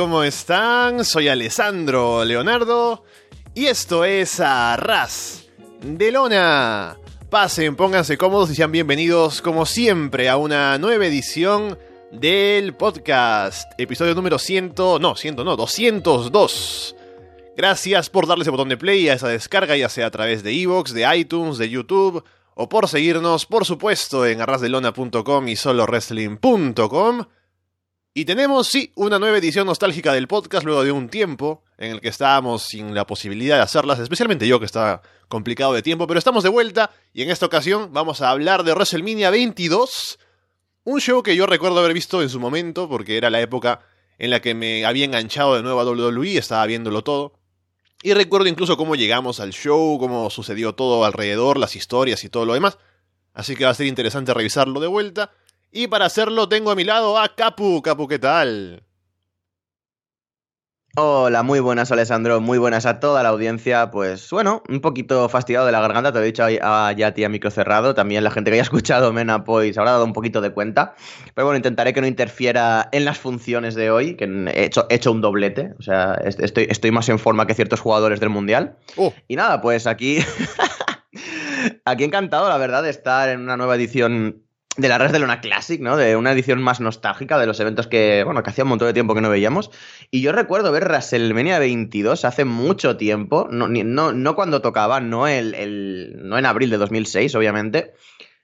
¿cómo están? Soy Alessandro Leonardo y esto es Arras de Lona. Pasen, pónganse cómodos y sean bienvenidos como siempre a una nueva edición del podcast, episodio número 100, no, 100 no, 202. Gracias por darle ese botón de play a esa descarga, ya sea a través de Evox, de iTunes, de YouTube, o por seguirnos, por supuesto, en arrasdelona.com y solowrestling.com. Y tenemos, sí, una nueva edición nostálgica del podcast luego de un tiempo en el que estábamos sin la posibilidad de hacerlas, especialmente yo que estaba complicado de tiempo, pero estamos de vuelta y en esta ocasión vamos a hablar de WrestleMania 22, un show que yo recuerdo haber visto en su momento porque era la época en la que me había enganchado de nuevo a WWE, estaba viéndolo todo. Y recuerdo incluso cómo llegamos al show, cómo sucedió todo alrededor, las historias y todo lo demás. Así que va a ser interesante revisarlo de vuelta. Y para hacerlo tengo a mi lado a Capu. Capu, ¿qué tal? Hola, muy buenas Alessandro, muy buenas a toda la audiencia. Pues bueno, un poquito fastidiado de la garganta, te lo he dicho ya a ti a micro cerrado. También la gente que haya escuchado Mena pues habrá dado un poquito de cuenta. Pero bueno, intentaré que no interfiera en las funciones de hoy, que he hecho, he hecho un doblete. O sea, estoy, estoy más en forma que ciertos jugadores del Mundial. Oh. Y nada, pues aquí... aquí encantado, la verdad, de estar en una nueva edición de la Red de Luna Classic, ¿no? De una edición más nostálgica de los eventos que, bueno, que hacía un montón de tiempo que no veíamos. Y yo recuerdo ver WrestleMania 22 hace mucho tiempo, no, no, no cuando tocaba, no, el, el, no en abril de 2006, obviamente,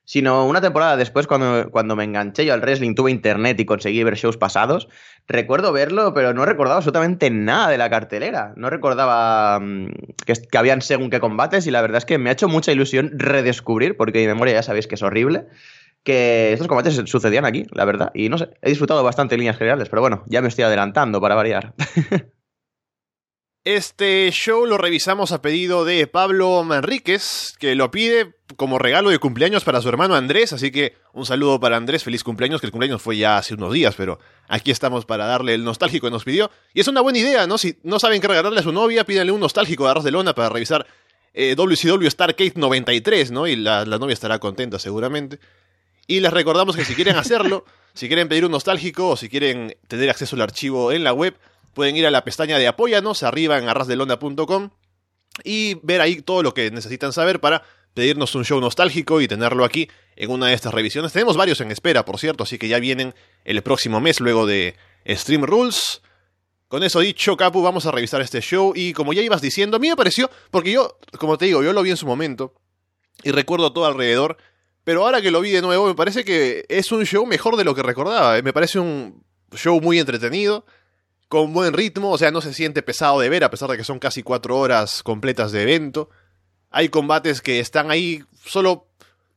sino una temporada después cuando, cuando me enganché yo al wrestling, tuve internet y conseguí ver shows pasados. Recuerdo verlo, pero no recordaba absolutamente nada de la cartelera. No recordaba mm, que, que habían según qué combates y la verdad es que me ha hecho mucha ilusión redescubrir, porque mi memoria ya sabéis que es horrible que estos combates sucedían aquí, la verdad. Y no sé, he disfrutado bastante en líneas generales, pero bueno, ya me estoy adelantando para variar. Este show lo revisamos a pedido de Pablo Manríquez, que lo pide como regalo de cumpleaños para su hermano Andrés, así que un saludo para Andrés, feliz cumpleaños, que el cumpleaños fue ya hace unos días, pero aquí estamos para darle el nostálgico que nos pidió. Y es una buena idea, ¿no? Si no saben qué regalarle a su novia, pídanle un nostálgico de Arroz de Lona para revisar eh, WCW Starcade 93, ¿no? Y la novia estará contenta seguramente. Y les recordamos que si quieren hacerlo, si quieren pedir un nostálgico o si quieren tener acceso al archivo en la web, pueden ir a la pestaña de Apóyanos, arriba en arrasdelonda.com, y ver ahí todo lo que necesitan saber para pedirnos un show nostálgico y tenerlo aquí en una de estas revisiones. Tenemos varios en espera, por cierto, así que ya vienen el próximo mes luego de Stream Rules. Con eso dicho, Capu, vamos a revisar este show y como ya ibas diciendo, a mí me pareció, porque yo, como te digo, yo lo vi en su momento y recuerdo todo alrededor, pero ahora que lo vi de nuevo, me parece que es un show mejor de lo que recordaba. Me parece un show muy entretenido, con buen ritmo, o sea, no se siente pesado de ver, a pesar de que son casi cuatro horas completas de evento. Hay combates que están ahí solo...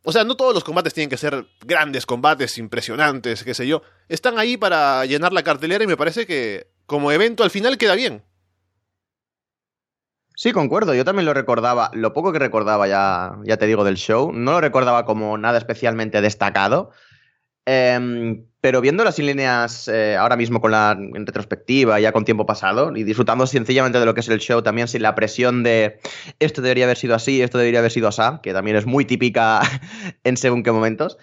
O sea, no todos los combates tienen que ser grandes combates, impresionantes, qué sé yo. Están ahí para llenar la cartelera y me parece que como evento al final queda bien. Sí, concuerdo. Yo también lo recordaba. Lo poco que recordaba, ya, ya te digo, del show, no lo recordaba como nada especialmente destacado. Eh, pero viéndolo en líneas eh, ahora mismo con la en retrospectiva, ya con tiempo pasado, y disfrutando sencillamente de lo que es el show, también sin la presión de esto debería haber sido así, esto debería haber sido así, que también es muy típica en según qué momentos.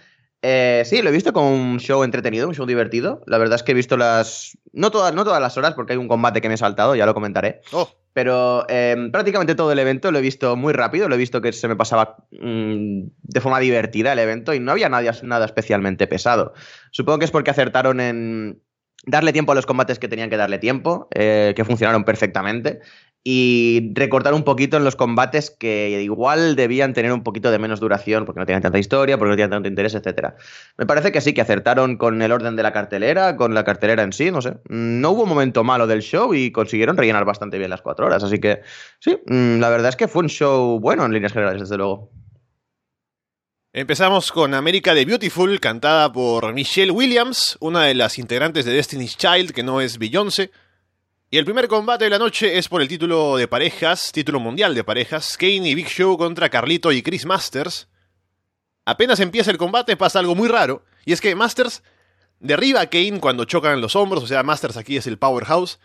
Eh, sí, lo he visto como un show entretenido, un show divertido. La verdad es que he visto las. No todas, no todas las horas, porque hay un combate que me he saltado, ya lo comentaré. Oh. Pero eh, prácticamente todo el evento lo he visto muy rápido, lo he visto que se me pasaba mmm, de forma divertida el evento y no había nada, nada especialmente pesado. Supongo que es porque acertaron en darle tiempo a los combates que tenían que darle tiempo, eh, que funcionaron perfectamente, y recortar un poquito en los combates que igual debían tener un poquito de menos duración, porque no tenían tanta historia, porque no tenían tanto interés, etc. Me parece que sí, que acertaron con el orden de la cartelera, con la cartelera en sí, no sé. No hubo momento malo del show y consiguieron rellenar bastante bien las cuatro horas, así que sí, mm, la verdad es que fue un show bueno en líneas generales, desde luego. Empezamos con América de Beautiful, cantada por Michelle Williams, una de las integrantes de Destiny's Child, que no es Beyoncé. Y el primer combate de la noche es por el título de parejas, título mundial de parejas, Kane y Big Show contra Carlito y Chris Masters. Apenas empieza el combate pasa algo muy raro, y es que Masters derriba a Kane cuando chocan los hombros, o sea, Masters aquí es el powerhouse.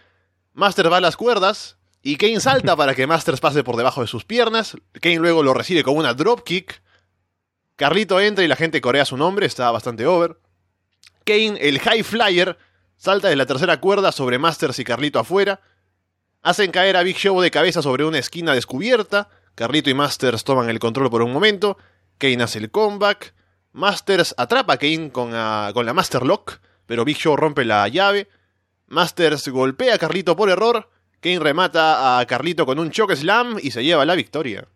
Masters va a las cuerdas, y Kane salta para que Masters pase por debajo de sus piernas. Kane luego lo recibe con una dropkick. Carlito entra y la gente corea su nombre, está bastante over. Kane, el high flyer, salta de la tercera cuerda sobre Masters y Carlito afuera, hacen caer a Big Show de cabeza sobre una esquina descubierta, Carlito y Masters toman el control por un momento, Kane hace el comeback, Masters atrapa a Kane con, la Master Lock, pero Big Show rompe la llave, Masters golpea a Carlito por error, Kane remata a Carlito con un choke slam y se lleva la victoria.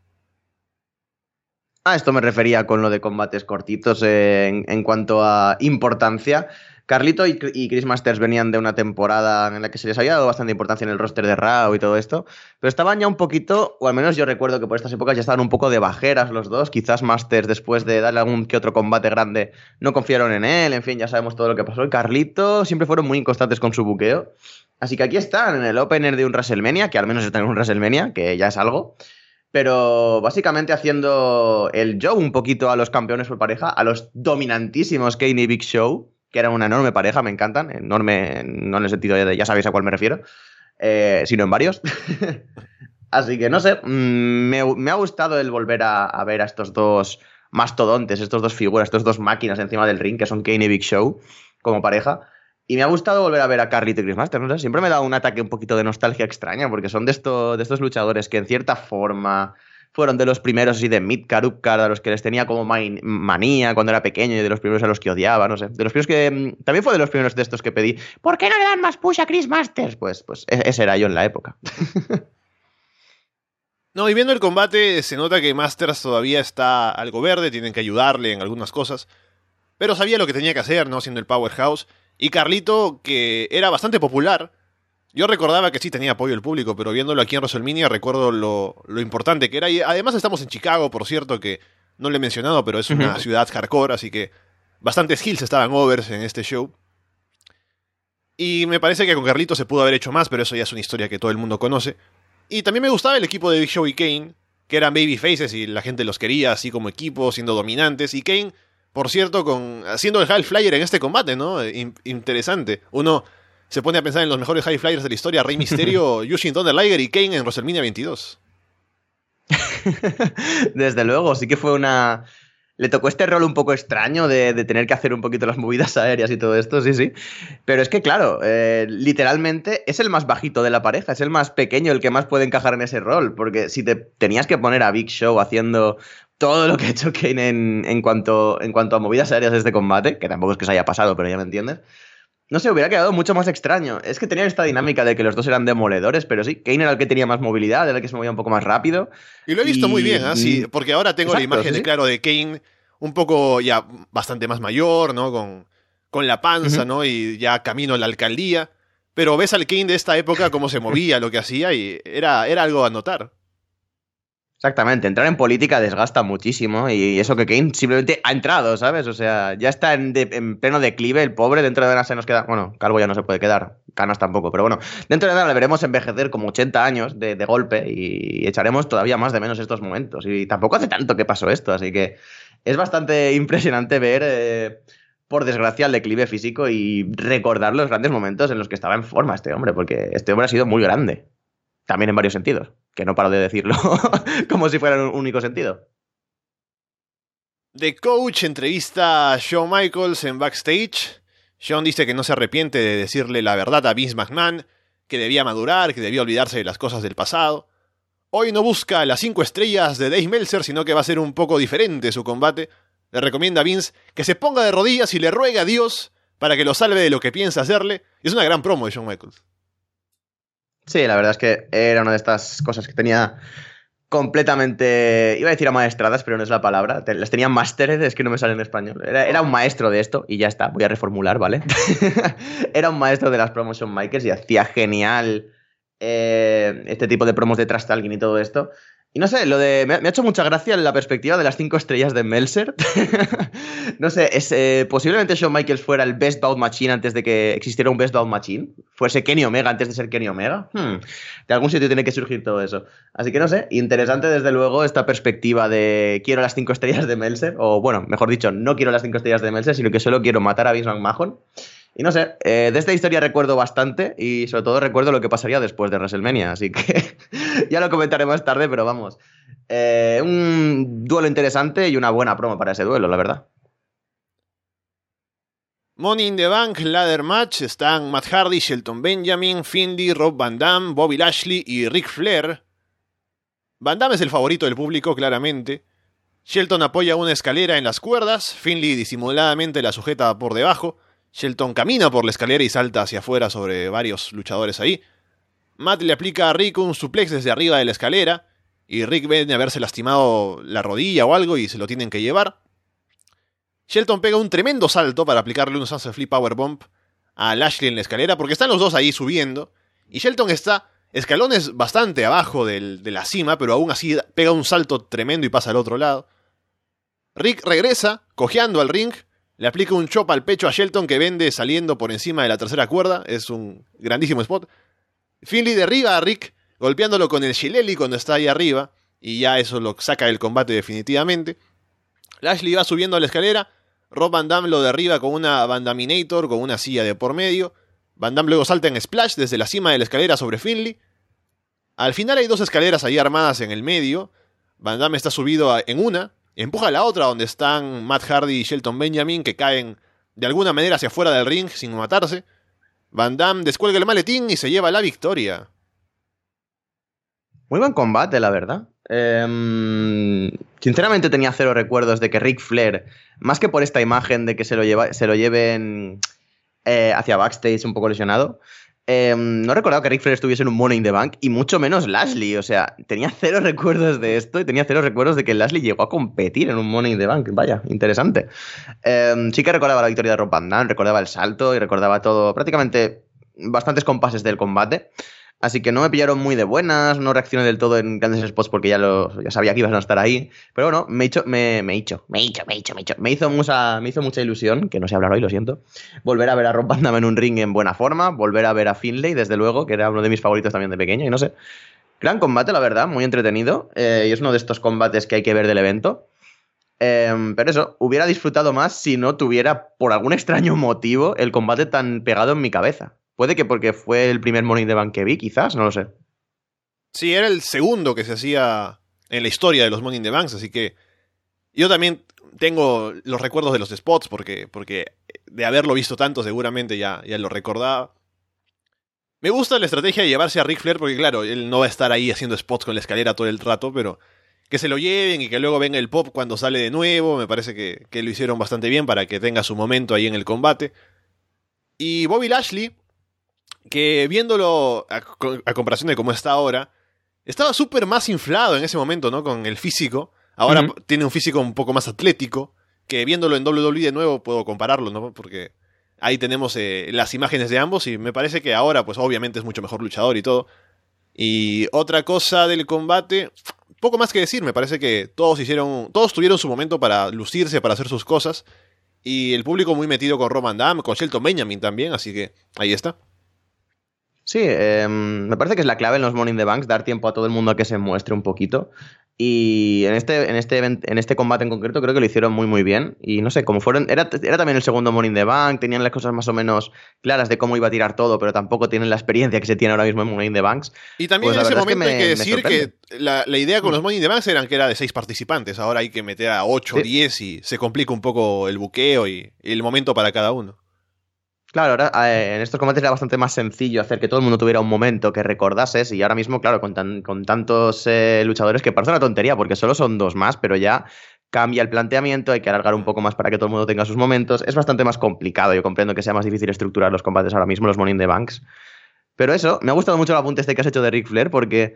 A esto me refería con lo de combates cortitos en cuanto a importancia. Carlito y, Chris Masters venían de una temporada en la que se les había dado bastante importancia en el roster de Raw y todo esto, pero estaban ya un poquito, o al menos yo recuerdo que por estas épocas ya estaban un poco de bajeras los dos. Quizás Masters, después de darle algún que otro combate grande, no confiaron en él. En fin, ya sabemos todo lo que pasó. Y Carlito siempre fueron muy inconstantes con su buqueo. Así que aquí están, en el opener de un WrestleMania, que al menos están en un WrestleMania, que ya es algo pero básicamente haciendo el show un poquito a los campeones por pareja, a los dominantísimos Kane y Big Show, que eran una enorme pareja, me encantan, enorme, no en el sentido de ya sabéis a cuál me refiero, eh, sino en varios. Así que no sé, mm, me, ha gustado el volver a, ver a estos dos mastodontes, estos dos figuras, estos dos máquinas encima del ring, que son Kane y Big Show, como pareja. Y me ha gustado volver a ver a Carlito y Chris Master. No sé, siempre me da un ataque un poquito de nostalgia extraña, porque son de, de estos luchadores que en cierta forma fueron de los primeros así de Midcard, Upcard, a los que les tenía como manía cuando era pequeño y de los primeros a los que odiaba, no sé. De los primeros que. Mm, también fue de los primeros de estos que pedí. ¿Por qué no le dan más push a Chris Masters? Pues, pues e-, ese era yo en la época. no, y viendo el combate se nota que Masters todavía está algo verde, tienen que ayudarle en algunas cosas. Pero sabía lo que tenía que hacer, ¿no? Siendo el Powerhouse. Y Carlito, que era bastante popular, yo recordaba que sí tenía apoyo del público, pero viéndolo aquí en WrestleMania recuerdo lo, importante que era. Y además estamos en Chicago, por cierto, que no le he mencionado, pero es una ciudad hardcore, así que bastantes hills estaban overs en este show. Y me parece que con Carlito se pudo haber hecho más, pero eso ya es una historia que todo el mundo conoce. Y también me gustaba el equipo de Big Show y Kane, que eran baby faces y la gente los quería así como equipo, siendo dominantes. Y Kane, por cierto, con haciendo el High Flyer en este combate, ¿no? interesante. Uno se pone a pensar en los mejores high flyers de la historia, Rey Mysterio, Yushin Thunder Liger y Kane en WrestleMania 22. Desde luego, sí que fue una... Le tocó este rol un poco extraño de, tener que hacer un poquito las movidas aéreas y todo esto, sí, sí. Pero es que, claro, eh, literalmente es el más bajito de la pareja, es el más pequeño, el que más puede encajar en ese rol. Porque si te tenías que poner a Big Show haciendo todo lo que ha hecho Kane en, en, cuanto, en cuanto a movidas aéreas de este combate, que tampoco es que se haya pasado, pero ya me entiendes, no sé, hubiera quedado mucho más extraño. Es que tenían esta dinámica de que los dos eran demoledores, pero sí, Kane era el que tenía más movilidad, era el que se movía un poco más rápido. Y lo he visto muy bien, ¿ah? porque ahora tengo la imagen, claro, de Kane un poco ya bastante más mayor, ¿no? Con, con la panza, ¿no? Y ya camino a la alcaldía. Pero ves al Kane de esta época cómo se movía, lo que hacía, y era, era algo a notar. Exactamente, entrar en política desgasta muchísimo y eso que Kane simplemente ha entrado, ¿sabes? O sea, ya está en, pleno declive el pobre, dentro de nada se nos queda, bueno, Calvo ya no se puede quedar, Canas tampoco, pero bueno, dentro de nada le veremos envejecer como 80 años de, golpe y echaremos todavía más de menos estos momentos y tampoco hace tanto que pasó esto, así que es bastante impresionante ver, eh, por desgracia, el declive físico y recordar los grandes momentos en los que estaba en forma este hombre, porque este hombre ha sido muy grande, también en varios sentidos que no paro de decirlo como si fuera un único sentido. The Coach entrevista a Shawn Michaels en backstage. Shawn dice que no se arrepiente de decirle la verdad a Vince McMahon, que debía madurar, que debía olvidarse de las cosas del pasado. Hoy no busca las cinco estrellas de Dave Meltzer, sino que va a ser un poco diferente su combate. Le recomienda a Vince que se ponga de rodillas y le ruega a Dios para que lo salve de lo que piensa hacerle. es una gran promo de Shawn Michaels. Sí, la verdad es que era una de estas cosas que tenía completamente, iba a decir amaestradas, pero no es la palabra, las tenía másteres, es que no me sale en español. Era, un maestro de esto y ya está, voy a reformular, ¿vale? era un maestro de las promotion makers y hacía genial eh, este tipo de promos de talking y todo esto. Y no sé, lo de. Me, ha hecho mucha gracia la perspectiva de las cinco estrellas de Melser. no sé, es, eh, posiblemente Shawn Michaels fuera el Best Bout Machine antes de que existiera un Best Bout Machine. Fuese Kenny Omega antes de ser Kenny Omega. Hmm, de algún sitio tiene que surgir todo eso. Así que no sé, interesante desde luego esta perspectiva de quiero las cinco estrellas de Melser. O bueno, mejor dicho, no quiero las cinco estrellas de Melser, sino que solo quiero matar a Vince McMahon. Y no sé, eh, de esta historia recuerdo bastante y sobre todo recuerdo lo que pasaría después de WrestleMania, así que ya lo comentaré más tarde, pero vamos. Eh, un duelo interesante y una buena promo para ese duelo, la verdad. Money in the Bank Ladder Match están Matt Hardy, Shelton Benjamin, Finley, Rob Van Damme, Bobby Lashley y Ric Flair. Van Damme es el favorito del público, claramente. Shelton apoya una escalera en las cuerdas, Finley disimuladamente la sujeta por debajo. Shelton camina por la escalera y salta hacia afuera sobre varios luchadores ahí. Matt le aplica a Rick un suplex desde arriba de la escalera, y Rick viene a haberse lastimado la rodilla o algo y se lo tienen que llevar. Shelton pega un tremendo salto para aplicarle un Sunset Flip Powerbomb a Lashley en la escalera, porque están los dos ahí subiendo, y Shelton está escalones bastante abajo de la cima, pero aún así pega un salto tremendo y pasa al otro lado. Rick regresa, cojeando al ring, le aplica un chop al pecho a Shelton que vende saliendo por encima de la tercera cuerda, es un grandísimo spot. Finley derriba a Rick, golpeándolo con el Shillelagh cuando está ahí arriba, y ya eso lo saca del combate definitivamente. Lashley va subiendo a la escalera, Rob Van Damme lo derriba con una Bandaminator, con una silla de por medio. Van Damme luego salta en Splash desde la cima de la escalera sobre Finley. Al final hay dos escaleras ahí armadas en el medio. Van Damme está subido en una, empuja a la otra donde están Matt Hardy y Shelton Benjamin que caen de alguna manera hacia afuera del ring sin matarse. Van Damme descuelga el maletín y se lleva la victoria. Muy buen combate, la verdad. Em, sinceramente tenía cero recuerdos de que Ric Flair, más que por esta imagen de que se lo, lleva, se lo lleven eh, hacia backstage un poco lesionado, em, no recordaba que Ric Flair estuviese en un Money in the Bank y mucho menos Lashley. O sea, tenía cero recuerdos de esto y tenía cero recuerdos de que Lashley llegó a competir en un Money in the Bank. Vaya, interesante. Em, sí que recordaba la victoria de Rob Van recordaba el salto y recordaba todo, prácticamente bastantes compases del combate. Así que no me pillaron muy de buenas, no reaccioné del todo en grandes spots porque ya, lo, ya sabía que iban a estar ahí. Pero bueno, me, hizo, me, me, hizo, me hizo, me hizo, me hizo, me hizo, mucha, me hizo mucha ilusión, que no sé hablar hoy, lo siento, volver a ver a Rob Van en un ring en buena forma, volver a ver a Finlay, desde luego, que era uno de mis favoritos también de pequeño, y no sé. Gran combate, la verdad, muy entretenido, eh, y es uno de estos combates que hay que ver del evento. Em, pero eso, hubiera disfrutado más si no tuviera, por algún extraño motivo, el combate tan pegado en mi cabeza. Puede que porque fue el primer Money de Bank que vi, quizás, no lo sé. Sí, era el segundo que se hacía en la historia de los Money in the Banks, así que yo también tengo los recuerdos de los spots, porque, porque de haberlo visto tanto seguramente ya, ya lo recordaba. Me gusta la estrategia de llevarse a Ric Flair, porque claro, él no va a estar ahí haciendo spots con la escalera todo el rato, pero que se lo lleven y que luego venga el pop cuando sale de nuevo, me parece que, que lo hicieron bastante bien para que tenga su momento ahí en el combate. Y Bobby Lashley, que viéndolo a, comparación de cómo está ahora, estaba súper más inflado en ese momento, ¿no? Con el físico. Ahora tiene un físico un poco más atlético, que viéndolo en WWE de nuevo puedo compararlo, ¿no? Porque ahí tenemos eh, las imágenes de ambos y me parece que ahora, pues obviamente es mucho mejor luchador y todo. Y otra cosa del combate, poco más que decir, me parece que todos hicieron, todos tuvieron su momento para lucirse, para hacer sus cosas. Y el público muy metido con Roman Damme, con Shelton Benjamin también, así que ahí está. Sí, em, me parece que es la clave en los in the Banks, dar tiempo a todo el mundo a que se muestre un poquito. Y en este, en este, en este combate en concreto creo que lo hicieron muy muy bien. Y no sé, como fueron. Era, era también el segundo in the Bank, tenían las cosas más o menos claras de cómo iba a tirar todo, pero tampoco tienen la experiencia que se tiene ahora mismo en in the Banks. Y también pues en ese momento hay que decir que la, idea con mm. los in the Banks eran que era de seis participantes. Ahora hay que meter a 8 o 10 y se complica un poco el buqueo y el momento para cada uno. Claro, ahora eh, en estos combates era bastante más sencillo hacer que todo el mundo tuviera un momento que recordases y ahora mismo, claro, con, con tantos eh, luchadores que parece una tontería porque solo son dos más, pero ya cambia el planteamiento, hay que alargar un poco más para que todo el mundo tenga sus momentos. Es bastante más complicado, yo comprendo que sea más difícil estructurar los combates ahora mismo, los Money in the Banks. Pero eso, me ha gustado mucho el apunte este que has hecho de Ric Flair porque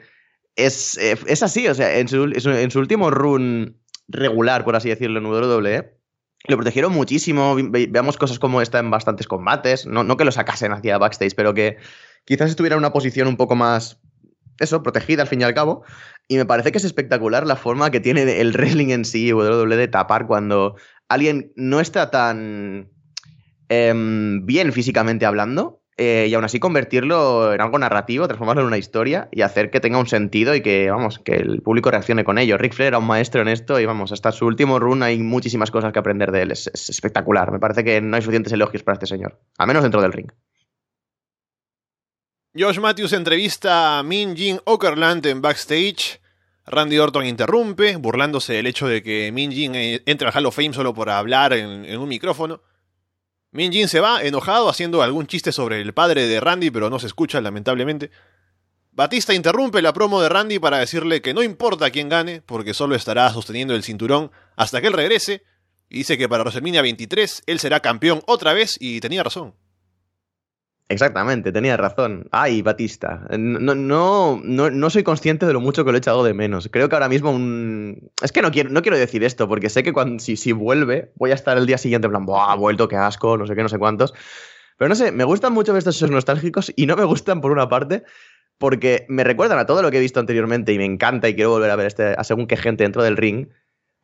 es, eh, es así, o sea, en su, en su último run regular, por así decirlo, en WWE, lo protegieron muchísimo. veamos cosas como esta en bastantes combates. No, no que lo sacasen hacia backstage, pero que quizás estuviera en una posición un poco más. Eso, protegida al fin y al cabo. Y me parece que es espectacular la forma que tiene el wrestling en sí, WWE, de tapar cuando alguien no está tan em, bien físicamente hablando eh, y aún así convertirlo en algo narrativo, transformarlo en una historia y hacer que tenga un sentido y que, vamos, que el público reaccione con ello. Rick Flair era un maestro en esto y, vamos, hasta su último run hay muchísimas cosas que aprender de él. Es, espectacular. Me parece que no hay suficientes elogios para este señor, al menos dentro del ring. Josh Matthews entrevista a Min Jin Okerland en backstage. Randy Orton interrumpe, burlándose del hecho de que Min Jin eh, entra al Hall of Fame solo por hablar en un micrófono. Min Jin se va, enojado, haciendo algún chiste sobre el padre de Randy, pero no se escucha, lamentablemente. Batista interrumpe la promo de Randy para decirle que no importa quién gane, porque solo estará sosteniendo el cinturón hasta que él regrese, y dice que para WrestleMania 23 él será campeón otra vez, y tenía razón. Exactamente, tenía razón. Ay, Batista. No, no, no, no, soy consciente de lo mucho que lo he echado de menos. Creo que ahora mismo un... Es que no quiero, no quiero decir esto, porque sé que cuando, si, si vuelve, voy a estar el día siguiente en plan, ¡buah, ha vuelto, qué asco, no sé qué, no sé cuántos! Pero no sé, me gustan mucho estos nostálgicos y no me gustan por una parte porque me recuerdan a todo lo que he visto anteriormente y me encanta y quiero volver a ver este, a según qué gente dentro del ring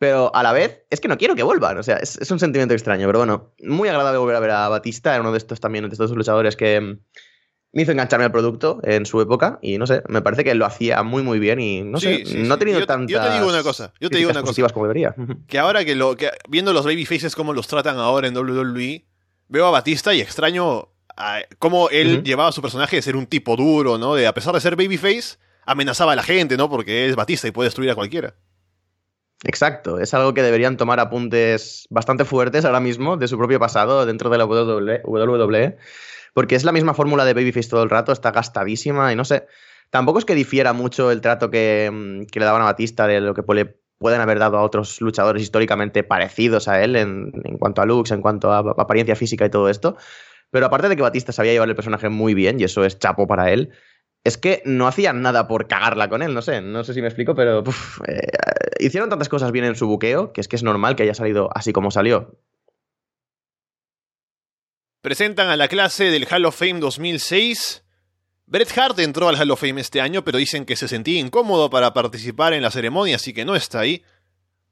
pero a la vez es que no quiero que vuelvan. O sea, es, un sentimiento extraño. Pero bueno, muy agradable volver a ver a Batista, era uno de estos también, de estos luchadores que mm, me hizo engancharme al producto en su época. Y no sé, me parece que lo hacía muy, muy bien. Y no sé, no ha tenido tantas. Yo te digo una cosa. Yo te digo una cosa. como debería. Que ahora que, lo, que viendo los babyfaces como los tratan ahora en WWE, veo a Batista y extraño cómo él llevaba a su personaje de ser un tipo duro, ¿no? De a pesar de ser babyface, amenazaba a la gente, ¿no? Porque es Batista y puede destruir a cualquiera. Exacto, es algo que deberían tomar apuntes bastante fuertes ahora mismo de su propio pasado dentro de la WWE, porque es la misma fórmula de Babyface todo el rato, está gastadísima y no sé, tampoco es que difiera mucho el trato que, mm, le daban a Batista de lo que pueden haber dado a otros luchadores históricamente parecidos a él en, cuanto a looks, en cuanto a apariencia física y todo esto. Pero aparte de que Batista sabía llevar el personaje muy bien, y eso es chapo para él, es que no hacían nada por cagarla con él, no sé, no sé si me explico, pero eh, hicieron tantas cosas bien en su buqueo que es que es normal que haya salido así como salió. Presentan a la clase del Hall of Fame 2006. Bret Hart entró al Hall of Fame este año, pero dicen que se sentía incómodo para participar en la ceremonia, así que no está ahí.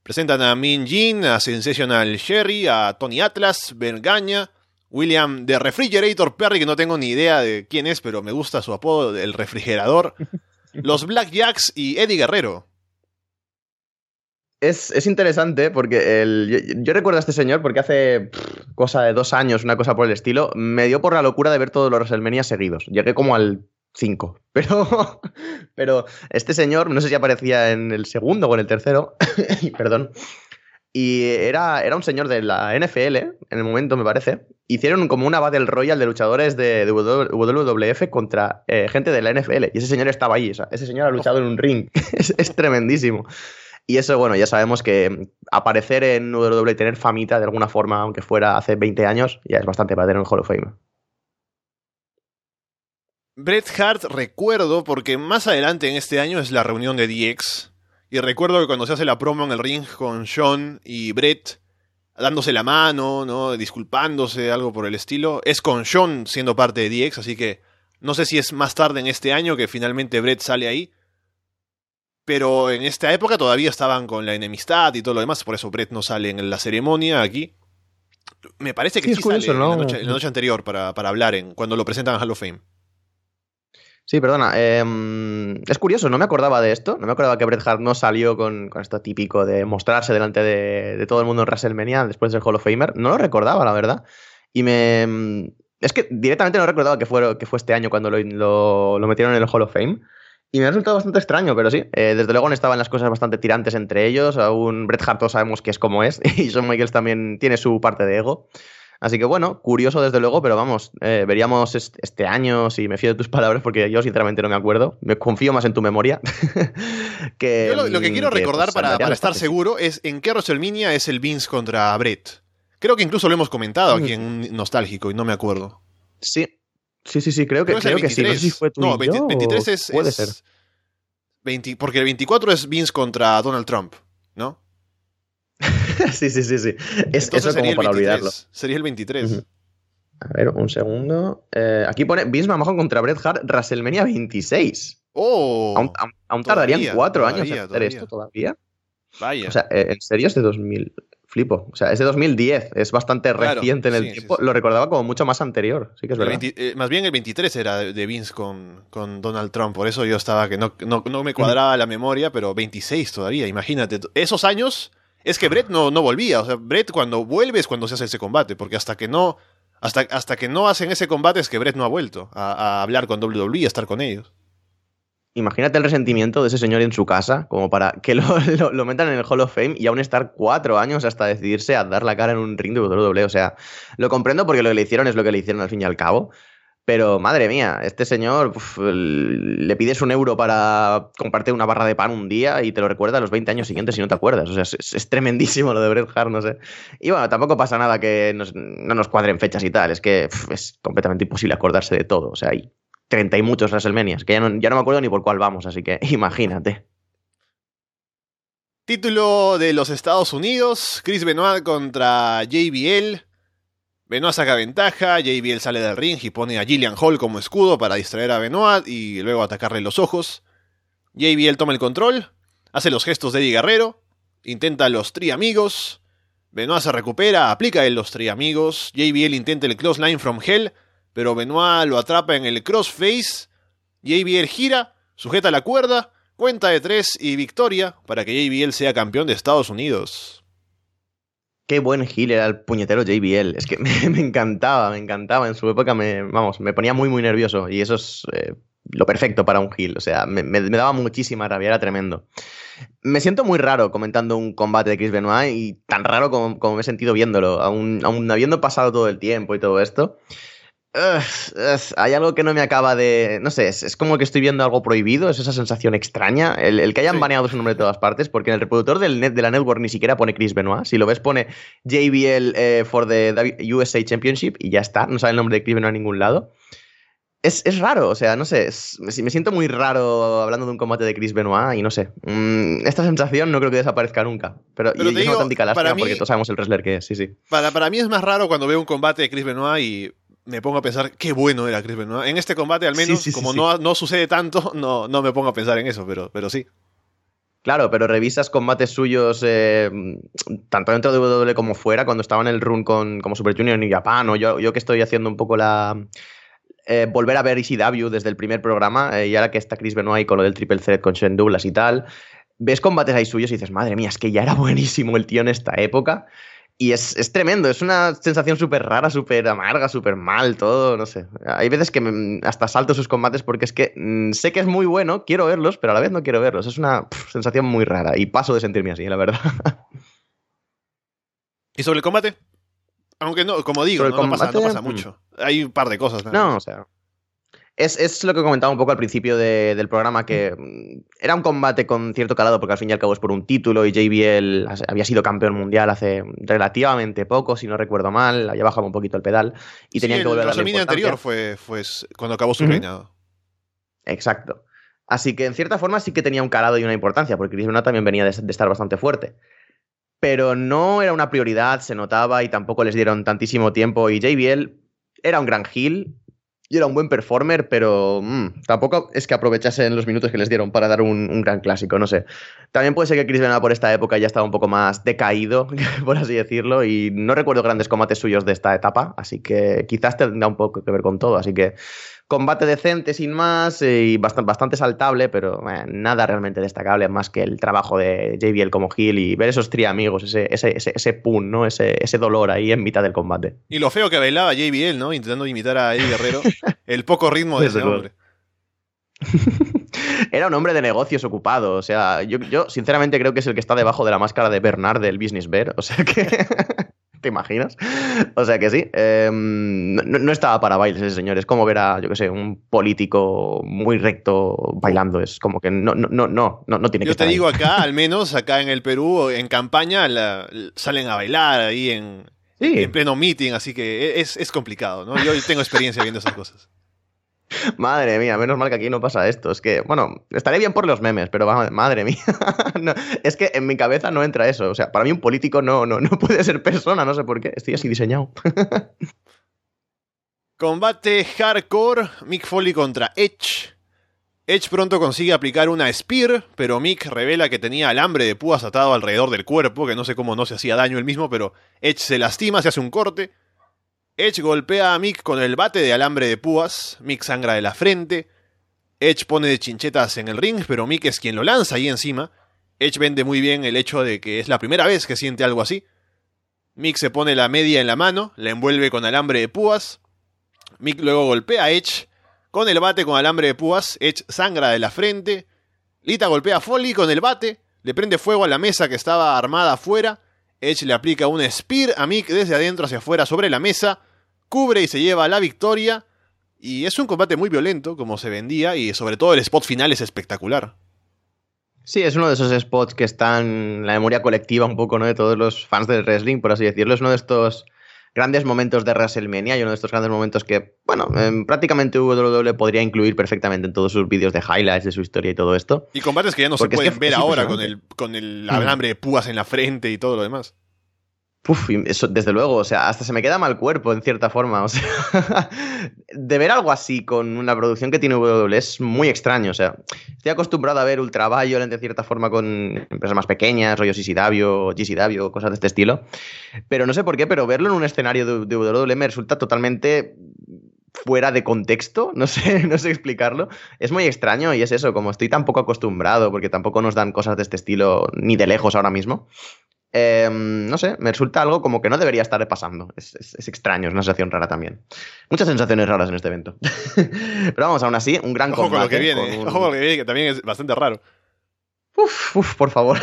Presentan a Min Jin, a Sensational Sherry, a Tony Atlas, Bergaña, William de Refrigerator Perry, que no tengo ni idea de quién es, pero me gusta su apodo, el refrigerador. Los Black Jacks y Eddie Guerrero. Es, interesante porque el, yo, recuerdo a este señor porque hace cosa de dos años, una cosa por el estilo, me dio por la locura de ver todos los WrestleMania seguidos. Llegué como al 5. Pero, pero este señor, no sé si aparecía en el segundo o en el tercero, perdón, y era, era un señor de la NFL, en el momento me parece. Hicieron como una Battle Royale de luchadores de, WWF contra eh, gente de la NFL. Y ese señor estaba ahí. ese señor ha luchado en un ring. es, tremendísimo. Y eso, bueno, ya sabemos que aparecer en WWE y tener famita de alguna forma, aunque fuera hace 20 años, ya es bastante para tener un Hall of Fame. Bret Hart recuerdo porque más adelante en este año es la reunión de DX y recuerdo que cuando se hace la promo en el ring con Sean y Brett, dándose la mano, ¿no? Disculpándose, algo por el estilo, es con Sean siendo parte de DX, así que no sé si es más tarde en este año que finalmente Brett sale ahí. Pero en esta época todavía estaban con la enemistad y todo lo demás, por eso Brett no sale en la ceremonia aquí. Me parece que sí, sale en, la noche, anterior para, para hablar en, cuando lo presentan a Hall of Fame. Sí, perdona. Em, es curioso, no me acordaba de esto. No me acordaba que Bret Hart no salió con, esto típico de mostrarse delante de, todo el mundo en WrestleMania después del Hall of Famer. No lo recordaba, la verdad. Y me. Em, es que directamente no recordaba que fue, que fue este año cuando lo, metieron en el Hall of Fame. Y me ha resultado bastante extraño, pero sí. Eh, desde luego estaban las cosas bastante tirantes entre ellos. Aún Bret Hart todos sabemos que es como es. Y Shawn Michaels también tiene su parte de ego. Así que bueno, curioso desde luego, pero vamos, eh, veríamos este año si me fío de tus palabras, porque yo sinceramente no me acuerdo. Me confío más en tu memoria. que, yo lo, que quiero recordar pues, para, estar seguro es en qué WrestleMania es el Vince contra Brett. Creo que incluso lo hemos comentado aquí mm. en Nostálgico y no me acuerdo. Sí, sí, sí, sí, creo, que, creo que sí. No sé si fue no, 23 es. Puede ser. 20, porque el 24 es Vince contra Donald Trump, ¿no? sí, sí, sí, sí. Es, eso como para olvidarlo. Sería el 23. A ver, un segundo. Eh, aquí pone Vince McMahon contra Bret Hart, WrestleMania 26. ¡Oh! Aún, tardarían cuatro años en hacer esto todavía. Vaya. O sea, eh, en serio es de 2000. Flipo. O sea, es de 2010. Es bastante reciente en el tiempo. Lo recordaba como mucho más anterior. Sí que es verdad. Eh, más bien el 23 era de Vince con, con Donald Trump. Por eso yo estaba que no, no, no me cuadraba la memoria, pero 26 todavía. Imagínate. Esos años es que Brett no, no volvía. O sea, Brett cuando vuelve es cuando se hace ese combate, porque hasta que no, hasta, hasta que no hacen ese combate es que Brett no ha vuelto a, hablar con WWE, a estar con ellos. Imagínate el resentimiento de ese señor en su casa, como para que lo, lo, metan en el Hall of Fame y aún estar cuatro años hasta decidirse a dar la cara en un ring de WWE. O sea, lo comprendo porque lo que le hicieron es lo que le hicieron al fin y al cabo. Pero madre mía, este señor le pides un euro para compartir una barra de pan un día y te lo recuerda a los 20 años siguientes si no te acuerdas. O sea, es, tremendísimo lo de Bret Hart, no sé. Y bueno, tampoco pasa nada que no nos cuadren fechas y tal. Es que es completamente imposible acordarse de todo. O sea, hay 30 y muchos WrestleManias, que ya no, ya no me acuerdo ni por cuál vamos, así que imagínate. Título de los Estados Unidos, Chris Benoit contra JBL. Benoit saca ventaja, JBL sale del ring y pone a Gillian Hall como escudo para distraer a Benoit y luego atacarle los ojos. JBL toma el control, hace los gestos de Eddie Guerrero, intenta los tri amigos. Benoit se recupera, aplica el los tri amigos. JBL intenta el close line from hell, pero Benoit lo atrapa en el crossface. JBL gira, sujeta la cuerda, cuenta de tres y victoria para que JBL sea campeón de Estados Unidos. Qué buen heel era el puñetero JBL. Es que me, encantaba, me encantaba. En su época me, vamos, me ponía muy, muy nervioso. Y eso es eh, lo perfecto para un heel. O sea, me, daba muchísima rabia, era tremendo. Me siento muy raro comentando un combate de Chris Benoit y tan raro como, como me he sentido viéndolo, aún, aún habiendo pasado todo el tiempo y todo esto hay algo que no me acaba de. No sé, es, como que estoy viendo algo prohibido, es esa sensación extraña. El, que hayan baneado su nombre de todas partes, porque en el reproductor del net de la network ni siquiera pone Chris Benoit. Si lo ves, pone JBL eh, for the USA Championship y ya está, no sale el nombre de Chris Benoit a ningún lado. Es, raro, o sea, no sé, me siento muy raro hablando de un combate de Chris Benoit y no sé. Mm, esta sensación no creo que desaparezca nunca. Pero, y, es una auténtica lástima porque todos sabemos el wrestler que es, sí, sí. Para, para mí es más raro cuando veo un combate de Chris Benoit y me pongo a pensar qué bueno era Chris Benoit. En este combate, al menos, como no, no, sucede tanto, no, no me pongo a pensar en eso, pero, pero sí. Claro, pero revisas combates suyos eh, tanto dentro de WWE como fuera, cuando estaba en el run con, como Super Junior en Japan, o yo, yo que estoy haciendo un poco la. Eh, volver a ver ECW desde el primer programa, eh, y ahora que está Chris Benoit con lo del Triple Threat con Shane Douglas y tal, ves combates ahí suyos y dices, madre mía, es que ya era buenísimo el tío en esta época. Y es, tremendo, es una sensación súper rara, súper amarga, súper mal, todo, no sé. Hay veces que hasta salto sus combates porque es que mm, sé que es muy bueno, quiero verlos, pero a la vez no quiero verlos. Es una sensación muy rara y paso de sentirme así, la verdad. ¿Y sobre el combate? Aunque no, como digo, no, pasa, no, pasa, mm. mucho. Hay un par de cosas. No, o sea, es, lo que comentaba un poco al principio del programa, que mm, era un combate con cierto calado, porque al fin y al cabo es por un título y JBL había sido campeón mundial hace relativamente poco, si no recuerdo mal, había bajado un poquito el pedal y tenía que volver a la anterior fue, fue cuando acabó su reinado. Exacto. Así que en cierta forma sí que tenía un calado y una importancia, porque Chris Benoit también venía de, de estar bastante fuerte pero no era una prioridad, se notaba y tampoco les dieron tantísimo tiempo. Y JBL era un gran heel, y era un buen performer, pero mm, tampoco es que aprovechasen los minutos que les dieron para dar un, gran clásico, no sé. También puede ser que Chris Benoit por esta época ya estaba un poco más decaído, por así decirlo, y no recuerdo grandes combates suyos de esta etapa, así que quizás tendrá un poco que ver con todo, así que combate decente sin más eh, y bastante, bastante saltable, pero eh, nada realmente destacable más que el trabajo de JBL como Hill y ver esos triamigos, ese, ese, ese, ese pun, ¿no? Ese, ese dolor ahí en mitad del combate. Y lo feo que bailaba JBL, ¿no? Intentando imitar a Eddie Guerrero. el poco ritmo de ese hombre. Era un hombre de negocios ocupado. O sea, yo, yo sinceramente creo que es el que está debajo de la máscara de Bernard del Business Bear. O sea que. ¿Te imaginas? O sea que sí. Em, no, estaba para bailes ese señor. Es como ver a, yo qué sé, un político muy recto bailando. Es como que no, no, no, no, no, tiene que estar. Yo te digo acá, al menos acá en el Perú, en campaña, salen a bailar ahí en, en pleno meeting. Así que es, es complicado, ¿no? Yo tengo experiencia viendo esas cosas. Madre mía, menos mal que aquí no pasa esto. Es que, bueno, estaré bien por los memes, pero madre mía. es que en mi cabeza no entra eso. O sea, para mí un político no, no, no puede ser persona, no sé por qué. Estoy así diseñado. Combate hardcore, Mick Foley contra Edge. Edge pronto consigue aplicar una Spear, pero Mick revela que tenía alambre de púas atado alrededor del cuerpo, que no sé cómo no se hacía daño él mismo, pero Edge se lastima, se hace un corte. Edge golpea a Mick con el bate de alambre de púas, Mick sangra de la frente, Edge pone de chinchetas en el ring, pero Mick es quien lo lanza ahí encima. Edge vende muy bien el hecho de que es la primera vez que siente algo así. Mick se pone la media en la mano, la envuelve con alambre de púas. Mick luego golpea a Edge Con el bate con alambre de púas, Edge sangra de la frente. Lita golpea a Foley con el bate, le prende fuego a la mesa que estaba armada afuera. Edge le aplica un spear a Mick desde adentro hacia afuera sobre la mesa, cubre y se lleva la victoria. Y es un combate muy violento, como se vendía, y sobre todo el spot final es espectacular. Sí, es uno de esos spots que están en la memoria colectiva un poco, ¿no? De todos los fans del wrestling, por así decirlo. Es uno de estos grandes momentos de WrestleMania y uno de estos grandes momentos que, bueno, prácticamente WWE podría incluir perfectamente en todos sus vídeos de highlights de su historia y todo esto. Y combates que ya no se pueden ver ahora con el, con el alambre de púas en la frente y todo lo demás. Uf, eso, desde luego, o sea, hasta se me queda mal cuerpo en cierta forma. O sea, de ver algo así con una producción que tiene WWE es muy extraño. O sea, estoy acostumbrado a ver Ultra Violent de cierta forma con empresas más pequeñas, rollo CCW, GCW, cosas de este estilo. Pero no sé por qué, pero verlo en un escenario de, de WWE me resulta totalmente fuera de contexto, no sé, no sé explicarlo. Es muy extraño y es eso, como estoy tan poco acostumbrado, porque tampoco nos dan cosas de este estilo ni de lejos ahora mismo. Em, no sé, me resulta algo como que no debería estar pasando. Es, extraño, es una sensación rara también. Muchas sensaciones raras en este evento. Pero vamos, aún así, un gran Ojo Con lo que viene, Ojo con lo que viene, que también es bastante raro. Uf, uf, por favor.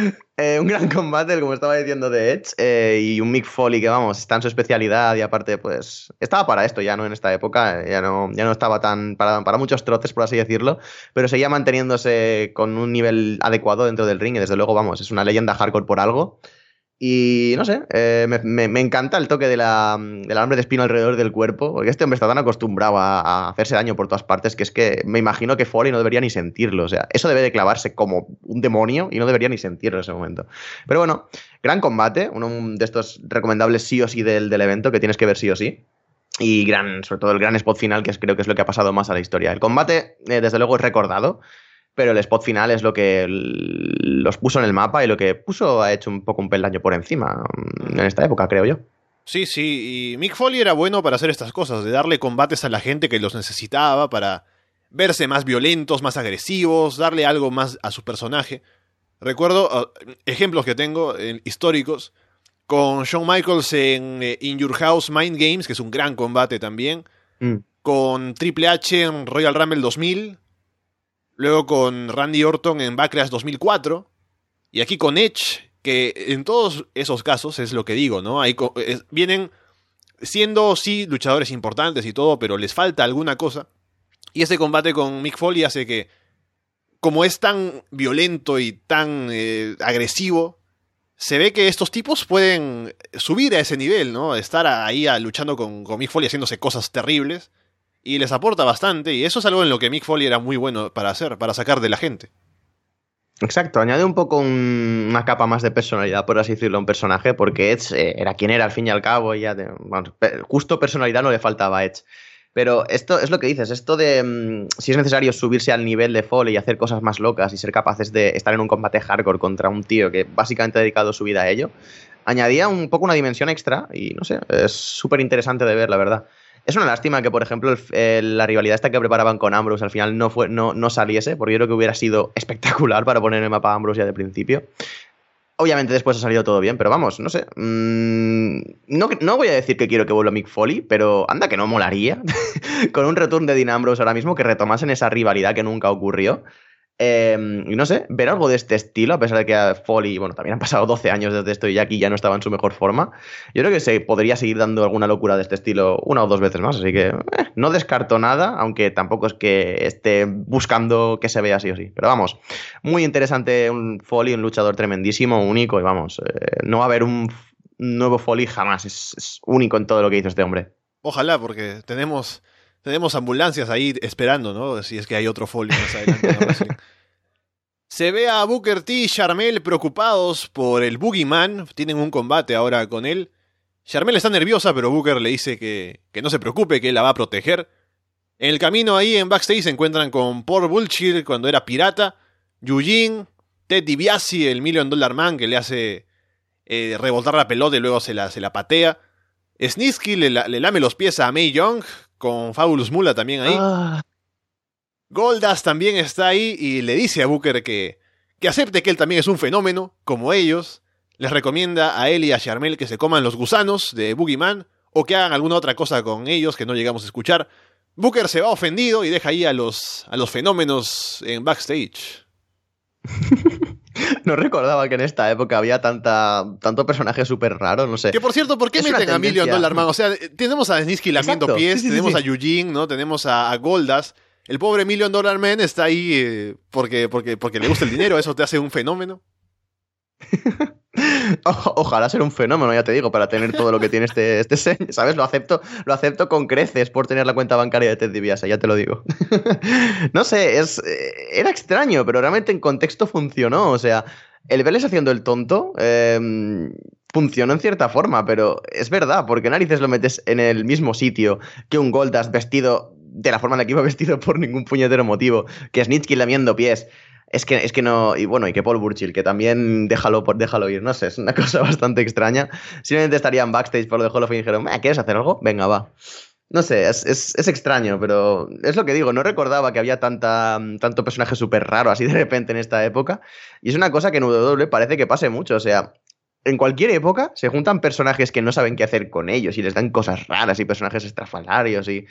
Eh, un gran combate, como estaba diciendo, de Edge eh, y un Mick Foley que, vamos, está en su especialidad y aparte, pues, estaba para esto ya, ¿no? En esta época, ya no, ya no estaba tan para, para muchos troces, por así decirlo, pero seguía manteniéndose con un nivel adecuado dentro del ring y desde luego, vamos, es una leyenda hardcore por algo. Y no sé, eh, me, encanta el toque de la, del alambre de espino alrededor del cuerpo, porque este hombre está tan acostumbrado a, hacerse daño por todas partes que es que me imagino que Foley no debería ni sentirlo. O sea, eso debe de clavarse como un demonio y no debería ni sentirlo en ese momento. Pero bueno, gran combate, uno de estos recomendables sí o sí del, del evento que tienes que ver sí o sí. Y gran, sobre todo el gran spot final, que creo que es lo que ha pasado más a la historia. El combate, eh, desde luego, es recordado pero el spot final es lo que los puso en el mapa y lo que puso ha hecho un poco un peldaño por encima mm, en esta época, creo yo. Sí, sí, y Mick Foley era bueno para hacer estas cosas, de darle combates a la gente que los necesitaba para verse más violentos, más agresivos, darle algo más a su personaje. Recuerdo ah, ejemplos que tengo históricos con Shawn Michaels en eh, In Your House Mind Games, que es un gran combate también, mm. con Triple H en Royal Rumble 2000, luego con Randy Orton en Backlash 2004, y aquí con Edge, que en todos esos casos es lo que digo, ¿no? Vienen siendo, sí, luchadores importantes y todo, pero les falta alguna cosa. Y ese combate con Mick Foley hace que, como es tan violento y tan eh, agresivo, se ve que estos tipos pueden subir a ese nivel, ¿no? Estar ahí luchando con, con Mick Foley haciéndose cosas terribles y les aporta bastante, y eso es algo en lo que Mick Foley era muy bueno para hacer, para sacar de la gente. Exacto, añade un poco una capa más de personalidad, por así decirlo, a un personaje, porque Edge eh, era quien era al fin y al cabo, y ya justo personalidad no le faltaba a Edge. Pero esto es lo que dices, esto de mm, si es necesario subirse al nivel de Foley y hacer cosas más locas y ser capaces de estar en un combate hardcore contra un tío que básicamente ha dedicado su vida a ello, añadía un poco una dimensión extra y no sé, es súper interesante de ver, la verdad. Es una lástima que, por ejemplo, la rivalidad esta que preparaban con Ambrose al final no, fue, no, no saliese, porque yo creo que hubiera sido espectacular para poner el mapa a Ambrose ya de principio. Obviamente después ha salido todo bien, pero vamos, no sé. Mm, no, no, voy a decir que quiero que vuelva Mick Foley, pero anda que no molaría. con un return de Dean Ambrose ahora mismo que retomasen esa rivalidad que nunca ocurrió. Y no sé, ver algo de este estilo, a pesar de que a Foley, bueno, también han pasado 12 años desde esto y aquí ya no estaba en su mejor forma. Yo creo que se podría seguir dando alguna locura de este estilo una o dos veces más, así que eh, no descarto nada, aunque tampoco es que esté buscando que se vea así o sí. Pero vamos, muy interesante un Foley, un luchador tremendísimo, único, y vamos, eh, no va a haber un nuevo Foley jamás, es, es único en todo lo que hizo este hombre. Ojalá, porque tenemos tenemos ambulancias ahí esperando, ¿no? Si es que hay otro folio más adelante. Se ve a Booker T y Charmel preocupados por el Boogeyman. Tienen un combate ahora con él. Charmel está nerviosa, pero Booker le dice que, que no se preocupe, que él la va a proteger. En el camino ahí en backstage se encuentran con Paul Bullshit cuando era pirata, Yujin, Ted DiBiase, el Million Dollar Man que le hace eh, rebotar la pelota y luego se la, se la patea. Snitsky le, le, lame los pies a May Young, con Fabulous Mula también ahí. Ah. Goldas también está ahí y le dice a Booker que, que acepte que él también es un fenómeno, como ellos. Les recomienda a él y a Charmel que se coman los gusanos de Boogeyman o que hagan alguna otra cosa con ellos que no llegamos a escuchar. Booker se va ofendido y deja ahí a los, a los fenómenos en backstage. No recordaba que en esta época había tanta, tanto personaje súper raro, no sé. Que por cierto, ¿por qué Es meten a Million. Dollar Man? O sea, tenemos a Snitsky lamiendo Exacto. pies, Sí, sí, sí, tenemos sí. a Eugene, ¿no? Tenemos a, a Goldas. El pobre Million Dollar Man está ahí eh, porque, porque, porque le gusta el dinero, eso te hace un fenómeno. Ojalá ser un fenómeno, ya te digo, para tener todo lo que tiene este, este ¿sabes? Lo acepto, lo acepto con creces por tener la cuenta bancaria de Ted DiBiase, ya te lo digo. no sé, es, eh, era extraño, pero realmente en contexto funcionó. O sea, el verles haciendo el tonto eh, funcionó en cierta forma, pero es verdad, porque narices lo metes en el mismo sitio que un Goldas vestido de la forma en la que iba vestido por ningún puñetero motivo, que Snitsky lamiendo pies. Es que, es que no. Y bueno, y que Paul Burchill, que también déjalo, por, déjalo ir. No sé, es una cosa bastante extraña. Simplemente estarían backstage por lo de Hall of y dijeron, "Meh, ¿quieres hacer algo? Venga, va. No sé, es, es- es extraño, pero es lo que digo, no recordaba que había tanta, tanto personaje súper raro así de repente en esta época. Y es una cosa que en WWE parece que pase mucho. O sea, en cualquier época se juntan personajes que no saben qué hacer con ellos y les dan cosas raras y personajes estrafalarios y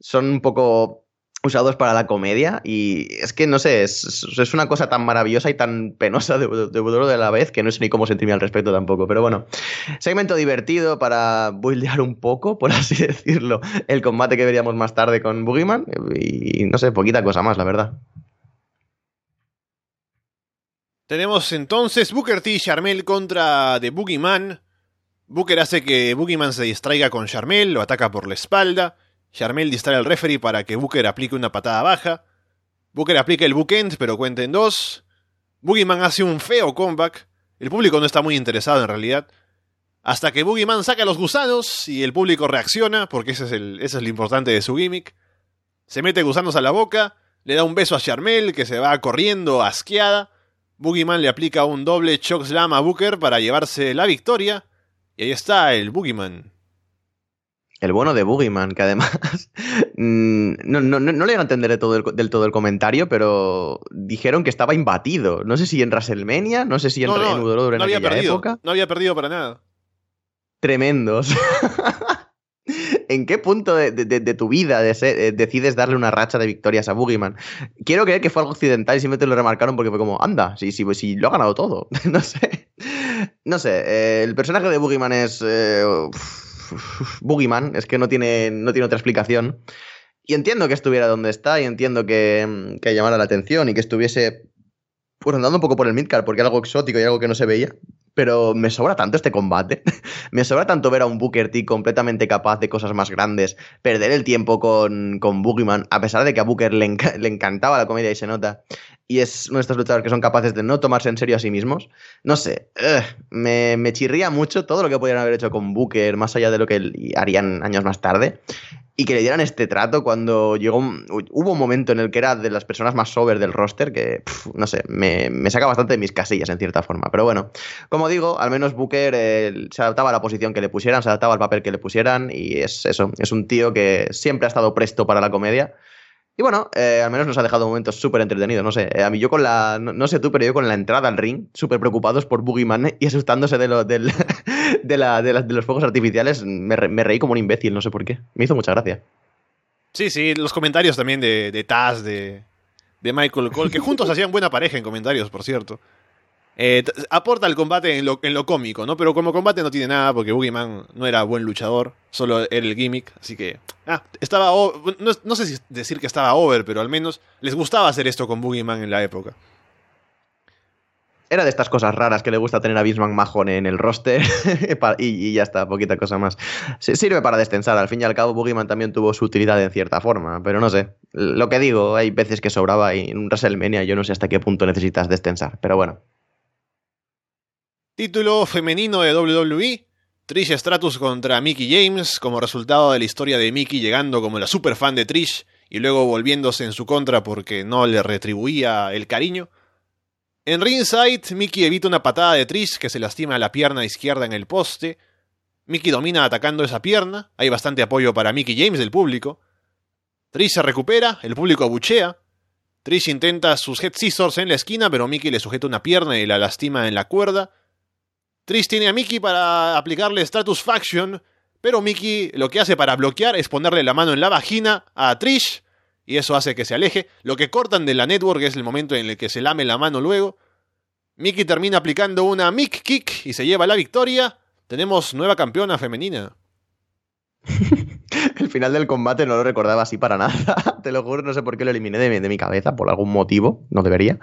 son un poco usados para la comedia y es que no sé, es, es una cosa tan maravillosa y tan penosa de, de, de, de la vez que no sé ni cómo sentirme al respecto tampoco, pero bueno, segmento divertido para buildear un poco, por así decirlo, el combate que veríamos más tarde con Boogeyman y no sé, poquita cosa más, la verdad. Tenemos entonces Booker T y Charmel contra The Boogeyman. Booker hace que Boogeyman se distraiga con Charmel, lo ataca por la espalda. Charmel distrae al referee para que Booker aplique una patada baja. Booker aplica el bookend, pero cuenta en dos. Boogeyman hace un feo comeback. El público no está muy interesado en realidad. Hasta que Boogeyman saca a los gusanos y el público reacciona, porque ese es, el, ese es lo importante de su gimmick. Se mete gusanos a la boca, le da un beso a Charmel, que se va corriendo asqueada. Boogeyman le aplica un doble choke slam a Booker para llevarse la victoria. Y ahí está el Boogeyman. El bueno de Boogeyman, que además mm, no, no, no, no le a entender del todo, el, del todo el comentario, pero dijeron que estaba imbatido. No sé si en WrestleMania, no sé si en, No, no, en WWE en no había aquella perdido. época. No había perdido para nada. Tremendos. ¿En qué punto de, de, de tu vida de eh, decides darle una racha de victorias a Boogeyman? Quiero creer que fue algo occidental y simplemente lo remarcaron porque fue como, anda, si, si, si lo ha ganado todo. no sé. No sé, eh, el personaje de Boogeyman es... Eh, Boogeyman, es que no tiene, no tiene otra explicación. Y entiendo que estuviera donde está y entiendo que, que llamara la atención y que estuviese pues andando un poco por el midcard porque era algo exótico y algo que no se veía. Pero me sobra tanto este combate. me sobra tanto ver a un Booker T completamente capaz de cosas más grandes, perder el tiempo con, con Boogeyman, a pesar de que a Booker le, le encantaba la comedia y se nota. Y es estos luchadores que son capaces de no tomarse en serio a sí mismos. No sé, me, me, chirría mucho todo lo que podrían haber hecho con Booker, más allá de lo que harían años más tarde. Y que le dieran este trato cuando llegó. Hubo un momento en el que era de las personas más sober del roster que, no sé, me, me, saca bastante de mis casillas en cierta forma. Pero bueno, como digo, al menos Booker se adaptaba a la posición que le pusieran, se adaptaba al papel que le pusieran. Y es eso, es un tío que siempre ha estado presto para la comedia. Y bueno, eh, al menos nos ha dejado momentos súper entretenidos. No sé, eh, a mí yo con la. No, sé tú, pero yo con la entrada al ring, súper preocupados por Boogeyman y asustándose de, lo, de, la, de, de, los fuegos artificiales, me, re, me, reí como un imbécil, no sé por qué. Me hizo mucha gracia. Sí, sí, los comentarios también de, de Taz, de, de Michael Cole, que juntos hacían buena pareja en comentarios, por cierto. Eh, aporta el combate en lo, en lo, cómico, ¿no? Pero como combate no tiene nada porque Boogeyman no era buen luchador, solo era el gimmick, así que... Ah, estaba... No, no, sé si decir que estaba over, pero al menos les gustaba hacer esto con Boogeyman en la época. Era de estas cosas raras que le gusta tener a Vince McMahon en el roster y, y, ya está, poquita cosa más. Sirve para destensar, al fin y al cabo Boogeyman también tuvo su utilidad en cierta forma, pero no sé. Lo que digo, hay veces que sobraba y en un WrestleMania yo no sé hasta qué punto necesitas destensar, pero bueno. Título femenino de WWE. Trish Stratus contra Mickey James como resultado de la historia de Mickey llegando como la super fan de Trish y luego volviéndose en su contra porque no le retribuía el cariño. En ringside, Mickey evita una patada de Trish que se lastima la pierna izquierda en el poste. Mickey domina atacando esa pierna, hay bastante apoyo para Mickey James del público. Trish se recupera, el público abuchea. Trish intenta sus head scissors en la esquina, pero Mickey le sujeta una pierna y la lastima en la cuerda. Trish tiene a Mickey para aplicarle Status Faction, Pero Mickey lo que hace para bloquear es ponerle la mano en la vagina a Trish y eso hace que se aleje. Lo que cortan de la network es el momento en el que se lame la mano luego. Mickey termina aplicando una Mick Kick y se lleva la victoria. Tenemos nueva campeona femenina. el final del combate no lo recordaba así para nada. Te lo juro, no sé por qué lo eliminé de mi, cabeza, por algún motivo, no debería.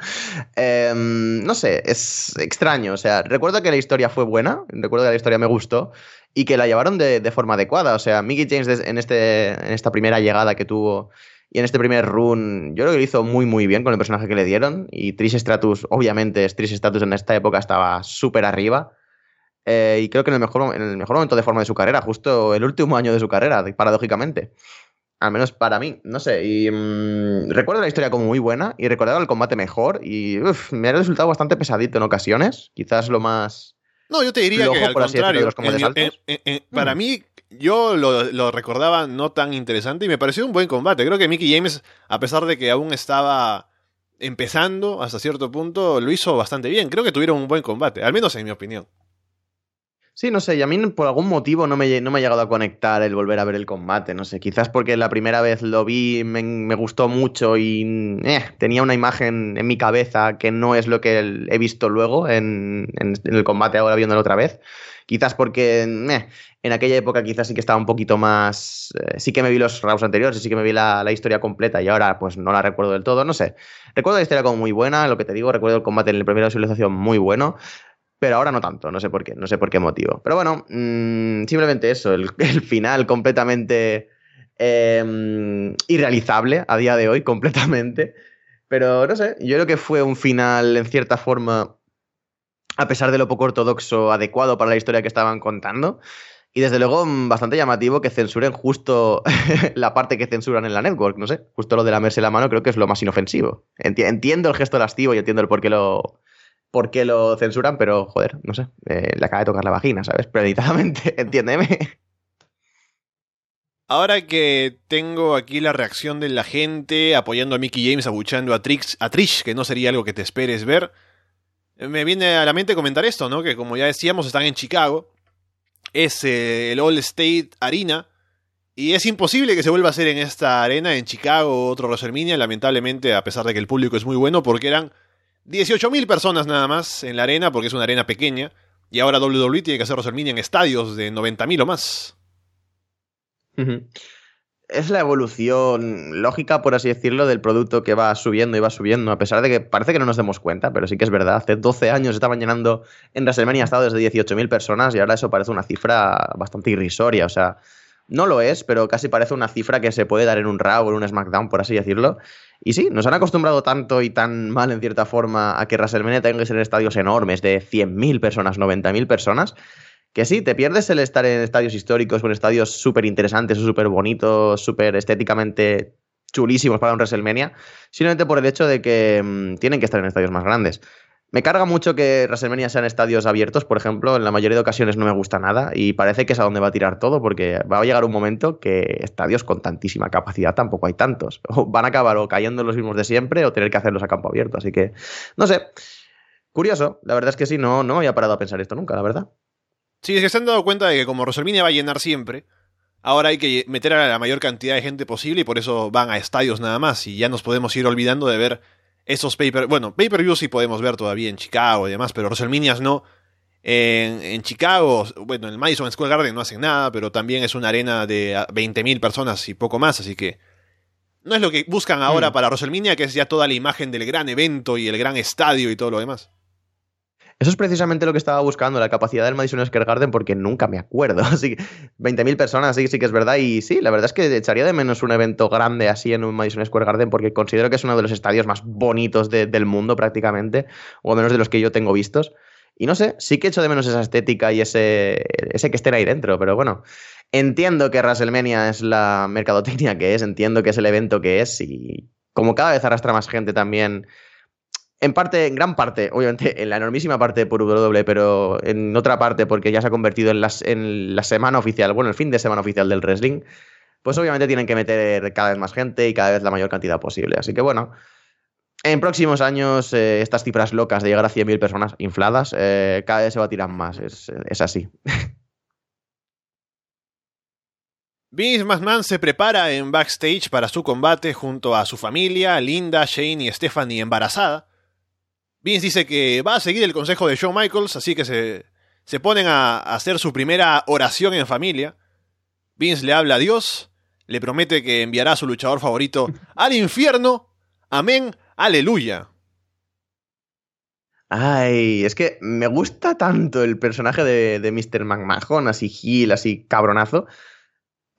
Em, no sé, es extraño. O sea, recuerdo que la historia fue buena, recuerdo que la historia me gustó y que la llevaron de, forma adecuada. O sea, Mickey James en, este, en esta primera llegada que tuvo y en este primer run, yo creo que lo hizo muy, muy bien con el personaje que le dieron. Y Trish Stratus, obviamente, Trish Stratus en esta época estaba súper arriba. Eh, y creo que en el, mejor, en el mejor momento de forma de su carrera, justo el último año de su carrera, paradójicamente. Al menos para mí, no sé. Y mm, recuerdo la historia como muy buena y recordaba el combate mejor. Y me ha resultado bastante pesadito en ocasiones. Quizás lo más. No, yo te diría que al contrario. para mm. mí, yo lo, recordaba no tan interesante y me pareció un buen combate. Creo que Mickey James, a pesar de que aún estaba empezando hasta cierto punto, lo hizo bastante bien. Creo que tuvieron un buen combate, al menos en mi opinión. Sí, no sé, y a mí por algún motivo no me, no me ha llegado a conectar el volver a ver el combate, no sé, quizás porque la primera vez lo vi, me, gustó mucho y eh, tenía una imagen en mi cabeza que no es lo que he visto luego en, el combate ahora viéndolo otra vez. Quizás porque eh, en aquella época quizás sí que estaba un poquito más... Eh, sí que me vi los rounds anteriores y sí que me vi la, la, historia completa y ahora pues no la recuerdo del todo, no sé. Recuerdo la historia como muy buena, lo que te digo, recuerdo el combate en la primera visualización muy bueno pero ahora no tanto, no sé por qué, no sé por qué motivo. Pero bueno, mm, simplemente eso, el, final completamente em, irrealizable a día de hoy, completamente. Pero no sé, yo creo que fue un final en cierta forma, a pesar de lo poco ortodoxo, adecuado para la historia que estaban contando. Y desde luego mm, bastante llamativo que censuren justo la parte que censuran en la network, no sé, justo lo de lamerse la mano creo que es lo más inofensivo. Entiendo el gesto lastivo y entiendo el por qué lo, por qué lo censuran, pero joder, no sé, eh, le acaba de tocar la vagina, ¿sabes? Premeditadamente, entiéndeme. Ahora que tengo aquí la reacción de la gente apoyando a Mickey James, abuchando a, Trix, a Trish, que no sería algo que te esperes ver, me viene a la mente comentar esto, ¿no? Que como ya decíamos, están en Chicago, es eh, el All State Arena, y es imposible que se vuelva a hacer en esta arena, en Chicago, otro WrestleMania, lamentablemente, a pesar de que el público es muy bueno, porque eran 18.000 personas nada más en la arena, porque es una arena pequeña. Y ahora WWE tiene que hacer WrestleMania en estadios de 90.000 o más. Es la evolución lógica, por así decirlo, del producto que va subiendo y va subiendo, a pesar de que parece que no nos demos cuenta, pero sí que es verdad. Hace 12 años estaban llenando en WrestleMania estadios de 18.000 personas y ahora eso parece una cifra bastante irrisoria. O sea, no lo es, pero casi parece una cifra que se puede dar en un Raw o en un SmackDown, por así decirlo. Y sí, nos han acostumbrado tanto y tan mal, en cierta forma, a que WrestleMania tenga que ser estadios enormes de 100.000 personas, 90.000 personas, que sí, te pierdes el estar en estadios históricos o en estadios súper interesantes o súper bonitos, súper estéticamente chulísimos para un WrestleMania, simplemente por el hecho de que mm, tienen que estar en estadios más grandes. Me carga mucho que WrestleMania sean estadios abiertos, por ejemplo, en la mayoría de ocasiones no me gusta nada y parece que es a donde va a tirar todo porque va a llegar un momento que estadios con tantísima capacidad tampoco hay tantos. O van a acabar o cayendo los mismos de siempre o tener que hacerlos a campo abierto, así que no sé. Curioso, la verdad es que sí, no, no había parado a pensar esto nunca, la verdad. Sí, es que se han dado cuenta de que como WrestleMania va a llenar siempre, ahora hay que meter a la mayor cantidad de gente posible y por eso van a estadios nada más y ya nos podemos ir olvidando de ver esos pay bueno, pay-per-views sí podemos ver todavía en Chicago y demás, pero WrestleMania no. En, Chicago, bueno, en el Madison Square Garden no hacen nada, pero también es una arena de 20.000 personas y poco más, así que no es lo que buscan ahora mm. para WrestleMania, que es ya toda la imagen del gran evento y el gran estadio y todo lo demás. Eso es precisamente lo que estaba buscando, la capacidad del Madison Square Garden, porque nunca me acuerdo. Así que 20.000 personas, sí, sí que es verdad. Y sí, la verdad es que echaría de menos un evento grande así en un Madison Square Garden, porque considero que es uno de los estadios más bonitos del mundo prácticamente, o al menos de los que yo tengo vistos. Y no sé, sí que echo de menos esa estética y ese, ese que estén ahí dentro, pero bueno. Entiendo que WrestleMania es la mercadotecnia que es, entiendo que es el evento que es, y como cada vez arrastra más gente también en parte, en gran parte, obviamente, en la enormísima parte por WWE, pero en otra parte porque ya se ha convertido en, la semana oficial, bueno, el fin de semana oficial del wrestling, pues obviamente tienen que meter cada vez más gente y cada vez la mayor cantidad posible. Así que bueno, en próximos años eh, estas cifras locas de llegar a 100.000 personas infladas, eh, cada vez se va a tirar más, es, es así. Vince McMahon se prepara en backstage para su combate junto a su familia, Linda, Shane y Stephanie embarazada. Vince dice que va a seguir el consejo de Shawn Michaels, así que se, se ponen a hacer su primera oración en familia. Vince le habla a Dios, le promete que enviará a su luchador favorito al infierno. Amén, aleluya. Ay, es que me gusta tanto el personaje de, de Mr. McMahon, así gil, así cabronazo.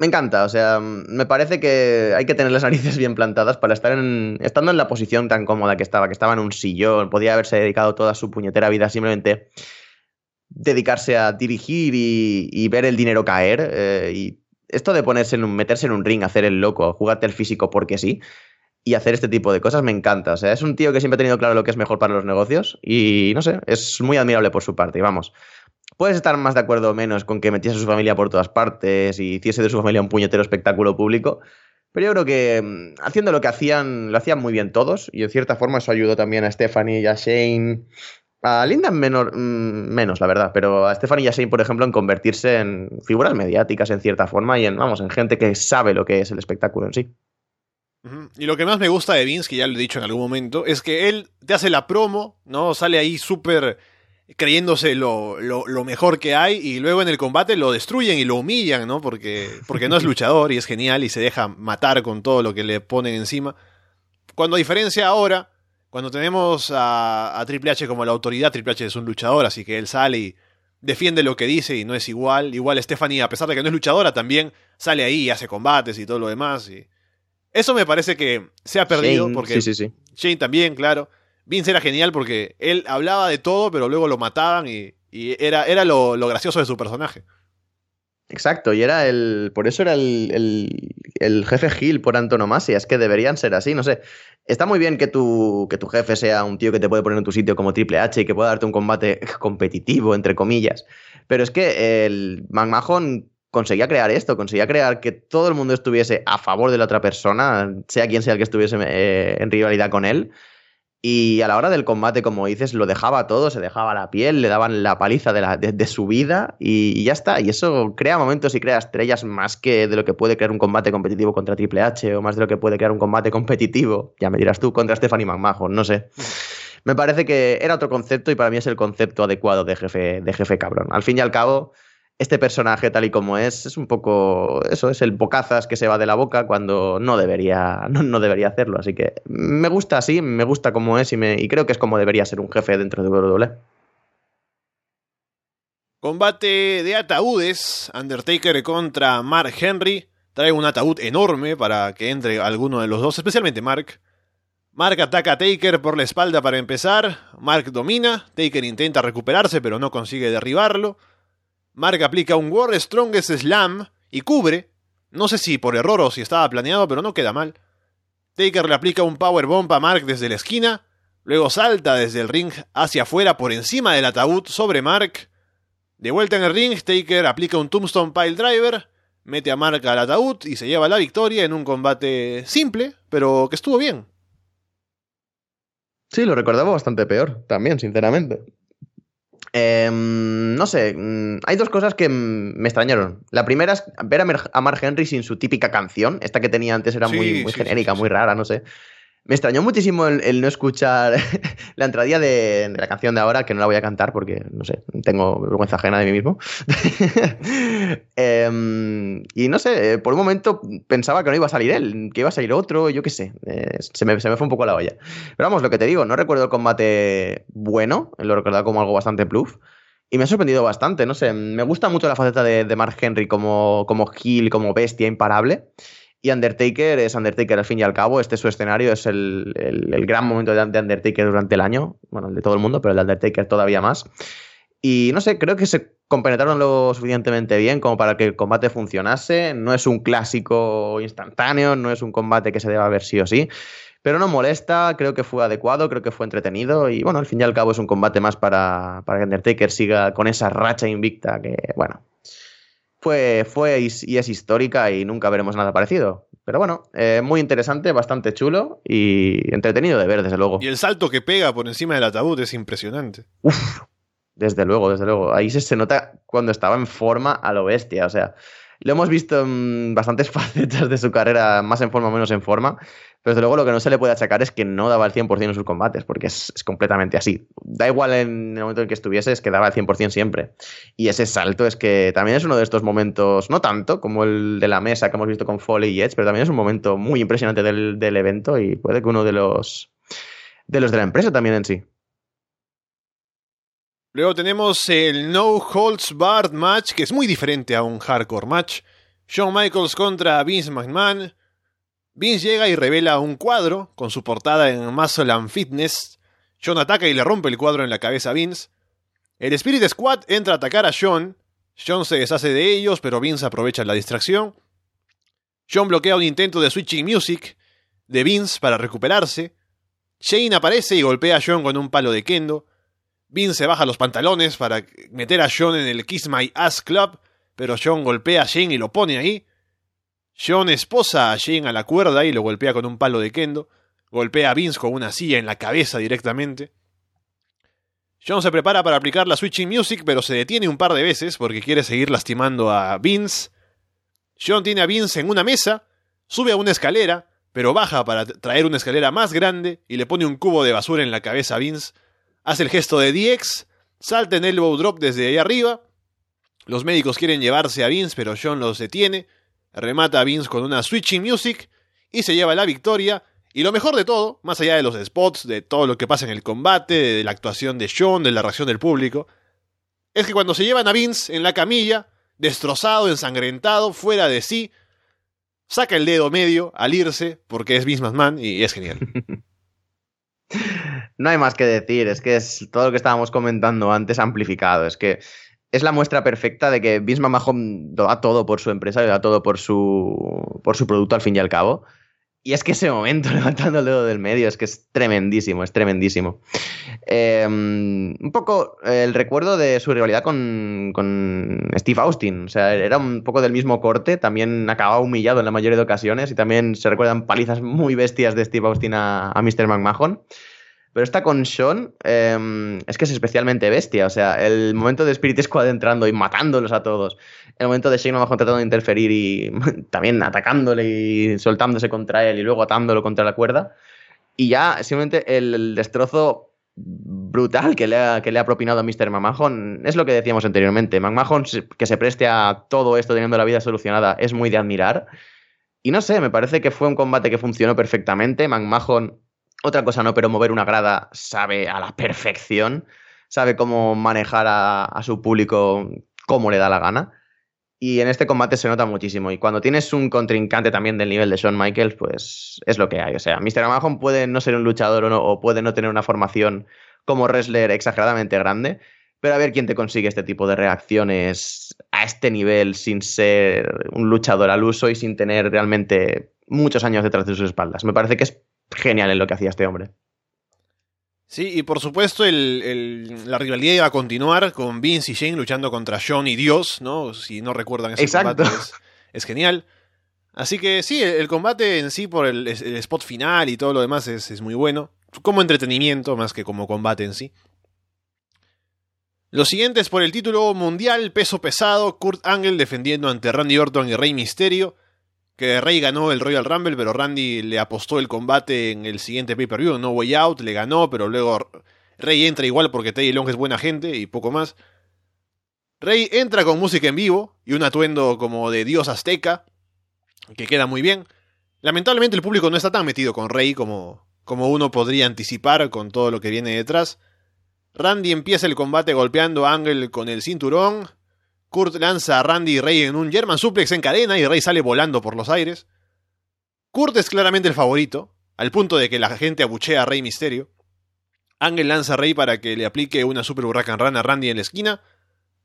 Me encanta, o sea, me parece que hay que tener las narices bien plantadas para estar en, estando en la posición tan cómoda que estaba, que estaba en un sillón, podía haberse dedicado toda su puñetera vida simplemente dedicarse a dirigir y, ver el dinero caer. Eh, y esto de ponerse en un, meterse en un ring, hacer el loco, jugarte el físico porque sí, y hacer este tipo de cosas me encanta. O sea, es un tío que siempre ha tenido claro lo que es mejor para los negocios y no sé, es muy admirable por su parte. Y vamos, puedes estar más de acuerdo o menos con que metiese a su familia por todas partes y hiciese de su familia un puñetero espectáculo público. Pero yo creo que mm, haciendo lo que hacían, lo hacían muy bien todos. Y en cierta forma eso ayudó también a Stephanie y a Shane. A Linda mm, menos, la verdad. Pero a Stephanie y a Shane, por ejemplo, en convertirse en figuras mediáticas en cierta forma y en, vamos, en gente que sabe lo que es el espectáculo en sí. Y lo que más me gusta de Vince, que ya lo he dicho en algún momento, es que él te hace la promo, ¿no? Sale ahí súper creyéndose lo, lo, mejor que hay y luego en el combate lo destruyen y lo humillan, ¿no? Porque, porque no es luchador y es genial y se deja matar con todo lo que le ponen encima. Cuando a diferencia ahora, cuando tenemos a, a Triple H como la autoridad, Triple H es un luchador, así que él sale y defiende lo que dice y no es igual. Igual Stephanie, a pesar de que no es luchadora, también sale ahí y hace combates y todo lo demás. Y eso me parece que se ha perdido porque sí, sí, sí. Shane también, claro. Vince era genial porque él hablaba de todo, pero luego lo mataban y, era, era lo, gracioso de su personaje. Exacto, y era el. Por eso era el, el, jefe Gil por antonomasia. Es que deberían ser así, no sé. Está muy bien que tu, que tu jefe sea un tío que te puede poner en tu sitio como Triple H y que pueda darte un combate competitivo, entre comillas. Pero es que el McMahon conseguía crear esto, conseguía crear que todo el mundo estuviese a favor de la otra persona, sea quien sea el que estuviese eh, en rivalidad con él. Y a la hora del combate, como dices, lo dejaba todo, se dejaba la piel, le daban la paliza de, la, de, su vida y, ya está. Y eso crea momentos y crea estrellas más que de lo que puede crear un combate competitivo contra Triple H o más de lo que puede crear un combate competitivo, ya me dirás tú, contra Stephanie McMahon, no sé. Me parece que era otro concepto y para mí es el concepto adecuado de jefe, de jefe cabrón. Al fin y al cabo, este personaje tal y como es, es un poco, eso es el bocazas que se va de la boca cuando no debería, no, debería hacerlo. Así que me gusta así, me gusta como es y, me, y creo que es como debería ser un jefe dentro de WWE. Combate de ataúdes, Undertaker contra Mark Henry. Trae un ataúd enorme para que entre alguno de los dos, especialmente Mark. Mark ataca a Taker por la espalda para empezar. Mark domina. Taker intenta recuperarse, pero no consigue derribarlo. Mark aplica un World Strongest Slam y cubre. No sé si por error o si estaba planeado, pero no queda mal. Taker le aplica un Powerbomb a Mark desde la esquina. Luego salta desde el ring hacia afuera por encima del ataúd sobre Mark. De vuelta en el ring, Taker aplica un Tombstone Pile Driver, mete a Mark al ataúd y se lleva la victoria en un combate simple, pero que estuvo bien. Sí, lo recordaba bastante peor, también, sinceramente. Em, no sé, mm, hay dos cosas que me extrañaron. La primera es ver a Mark Henry sin su típica canción. Esta que tenía antes era muy, muy genérica, muy rara, no sé. Me extrañó muchísimo el, no escuchar la entradilla de, la canción de ahora, que no la voy a cantar porque, no sé, tengo vergüenza ajena de mí mismo. Em, y no sé, por un momento pensaba que no iba a salir él, que iba a salir otro, yo qué sé. Eh, se, me, fue un poco la olla. Pero vamos, lo que te digo, no recuerdo el combate bueno, lo recuerdo como algo bastante bluff. Y me ha sorprendido bastante, no sé, me gusta mucho la faceta de, de Mark Henry como, como heel, como bestia imparable. Y Undertaker es Undertaker al fin y al cabo. Este es su escenario, es el, gran momento de, Undertaker durante el año. Bueno, el de todo el mundo, pero el de Undertaker todavía más. Y no sé, creo que se compenetraron lo suficientemente bien como para que el combate funcionase. No es un clásico instantáneo, no es un combate que se deba ver sí o sí. Pero no molesta, creo que fue adecuado, creo que fue entretenido. Y bueno, al fin y al cabo es un combate más para, para que Undertaker siga con esa racha invicta que, bueno, fue, fue y es histórica y nunca veremos nada parecido. Pero bueno, eh, muy interesante, bastante chulo y entretenido de ver, desde luego. Y el salto que pega por encima del ataúd es impresionante. Uf, desde luego, desde luego. Ahí se, se nota cuando estaba en forma a lo bestia. O sea, Lo hemos visto en bastantes facetas de su carrera, más en forma o menos en forma. Pero desde luego lo que no se le puede achacar es que no daba el 100% en sus combates, porque es, completamente así. Da igual en el momento en que estuviese, es que daba el 100% siempre. Y ese salto es que también es uno de estos momentos, no tanto como el de la mesa que hemos visto con Foley y Edge, pero también es un momento muy impresionante del, del evento y puede que uno de los, de los de la empresa también en sí. Luego tenemos el No Holds Barred match, que es muy diferente a un hardcore match. Shawn Michaels contra Vince McMahon. Vince llega y revela un cuadro con su portada en Muscle and Fitness. Shawn ataca y le rompe el cuadro en la cabeza a Vince. El Spirit Squad entra a atacar a Shawn. Shawn se deshace de ellos, pero Vince aprovecha la distracción. Shawn bloquea un intento de Switching Music de Vince para recuperarse. Shane aparece y golpea a Shawn con un palo de kendo. Vince se baja los pantalones para meter a John en el Kiss My Ass Club, pero John golpea a Shane y lo pone ahí. John esposa a Shane a la cuerda y lo golpea con un palo de kendo. Golpea a Vince con una silla en la cabeza directamente. John se prepara para aplicar la Switching Music, pero se detiene un par de veces porque quiere seguir lastimando a Vince. John tiene a Vince en una mesa, sube a una escalera, pero baja para traer una escalera más grande y le pone un cubo de basura en la cabeza a Vince hace el gesto de DX, salta en elbow drop desde ahí arriba. Los médicos quieren llevarse a Vince, pero John los detiene. Remata a Vince con una switching music y se lleva la victoria. Y lo mejor de todo, más allá de los spots, de todo lo que pasa en el combate, de la actuación de John, de la reacción del público, es que cuando se llevan a Vince en la camilla, destrozado, ensangrentado, fuera de sí, saca el dedo medio al irse, porque es Vince McMahon y es genial. No hay más que decir, es que es todo lo que estábamos comentando antes amplificado, es que es la muestra perfecta de que McMahon lo da todo por su empresa, lo da todo por su, por su producto al fin y al cabo. Y es que ese momento levantando el dedo del medio es que es tremendísimo, es tremendísimo. Em, un poco el recuerdo de su rivalidad con, con, Steve Austin. O sea, era un poco del mismo corte, también acababa humillado en la mayoría de ocasiones y también se recuerdan palizas muy bestias de Steve Austin a, a Mr. McMahon. Pero esta con Sean em, es que es especialmente bestia. O sea, el momento de Spirit Squad entrando y matándolos a todos. El momento de Shane tratando de interferir y también atacándole y soltándose contra él y luego atándolo contra la cuerda. Y ya simplemente el, destrozo brutal que le, ha, que le ha propinado a Mr. McMahon es lo que decíamos anteriormente. McMahon que se preste a todo esto teniendo la vida solucionada es muy de admirar. Y no sé, me parece que fue un combate que funcionó perfectamente. McMahon otra cosa no, pero mover una grada sabe a la perfección, sabe cómo manejar a, su público como le da la gana. Y en este combate se nota muchísimo. Y cuando tienes un contrincante también del nivel de Shawn Michaels, pues es lo que hay. O sea, Mr. Amazon puede no ser un luchador o, o puede no tener una formación como wrestler exageradamente grande, pero a ver quién te consigue este tipo de reacciones a este nivel sin ser un luchador al uso y sin tener realmente muchos años detrás de sus espaldas. Me parece que es genial en lo que hacía este hombre. Sí, y por supuesto la rivalidad iba a continuar con Vince y Shane luchando contra John y Dios, ¿no? Si no recuerdan ese Exacto. combate, es, genial. Así que sí, el, combate en sí por el, spot final y todo lo demás es, muy bueno. Como entretenimiento más que como combate en sí. Los siguientes por el título mundial peso pesado, Kurt Angle defendiendo ante Randy Orton y Rey Mysterio que Rey ganó el Royal Rumble, pero Randy le apostó el combate en el siguiente pay-per-view, No Way Out, le ganó, pero luego Rey entra igual porque Teddy Long es buena gente y poco más. Rey entra con música en vivo y un atuendo como de dios azteca, que queda muy bien. Lamentablemente el público no está tan metido con Rey como, como uno podría anticipar con todo lo que viene detrás. Randy empieza el combate golpeando a Angle con el cinturón, Kurt lanza a Randy y Rey en un German suplex en cadena y Rey sale volando por los aires. Kurt es claramente el favorito, al punto de que la gente abuchea a Rey Misterio. Ángel lanza a Rey para que le aplique una Super Hurricane Run a Randy en la esquina.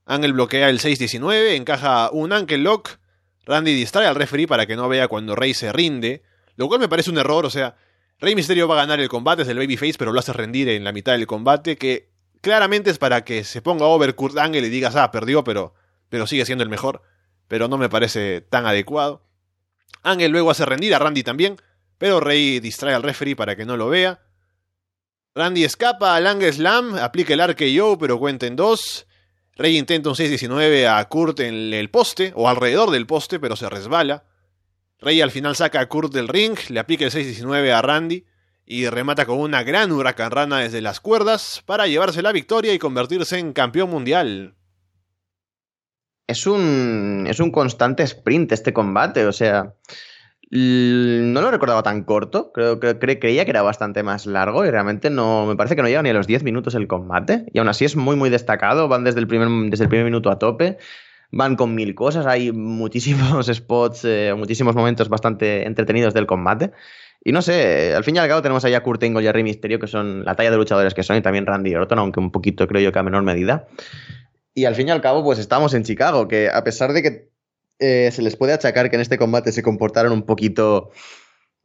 Ángel bloquea el 6-19, encaja un Ankle Lock. Randy distrae al referee para que no vea cuando Rey se rinde, lo cual me parece un error, o sea, Rey Misterio va a ganar el combate desde el Babyface, pero lo hace rendir en la mitad del combate, que claramente es para que se ponga over Kurt Angle y digas, ah, perdió, pero pero sigue siendo el mejor, pero no me parece tan adecuado. Ángel luego hace rendir a Randy también, pero Rey distrae al referee para que no lo vea. Randy escapa al Ángel Slam, aplica el RKO, pero cuenta en dos. Rey intenta un 6-19 a Kurt en el poste, o alrededor del poste, pero se resbala. Rey al final saca a Kurt del ring, le aplica el 6-19 a Randy y remata con una gran huracán rana desde las cuerdas para llevarse la victoria y convertirse en campeón mundial. Es un, es un constante sprint este combate, o sea, no lo recordaba tan corto, creo que creía que era bastante más largo y realmente no, me parece que no llega ni a los 10 minutos el combate y aún así es muy muy destacado, van desde el primer, desde el primer minuto a tope, van con mil cosas, hay muchísimos spots, eh, muchísimos momentos bastante entretenidos del combate. Y no sé, al fin y al cabo tenemos allá a Kurt Angle y a Rey Mysterio, que son la talla de luchadores que son, y también Randy Orton, aunque un poquito creo yo que a menor medida. Y al fin y al cabo, pues estamos en Chicago, que a pesar de que eh, se les puede achacar que en este combate se comportaron un poquito,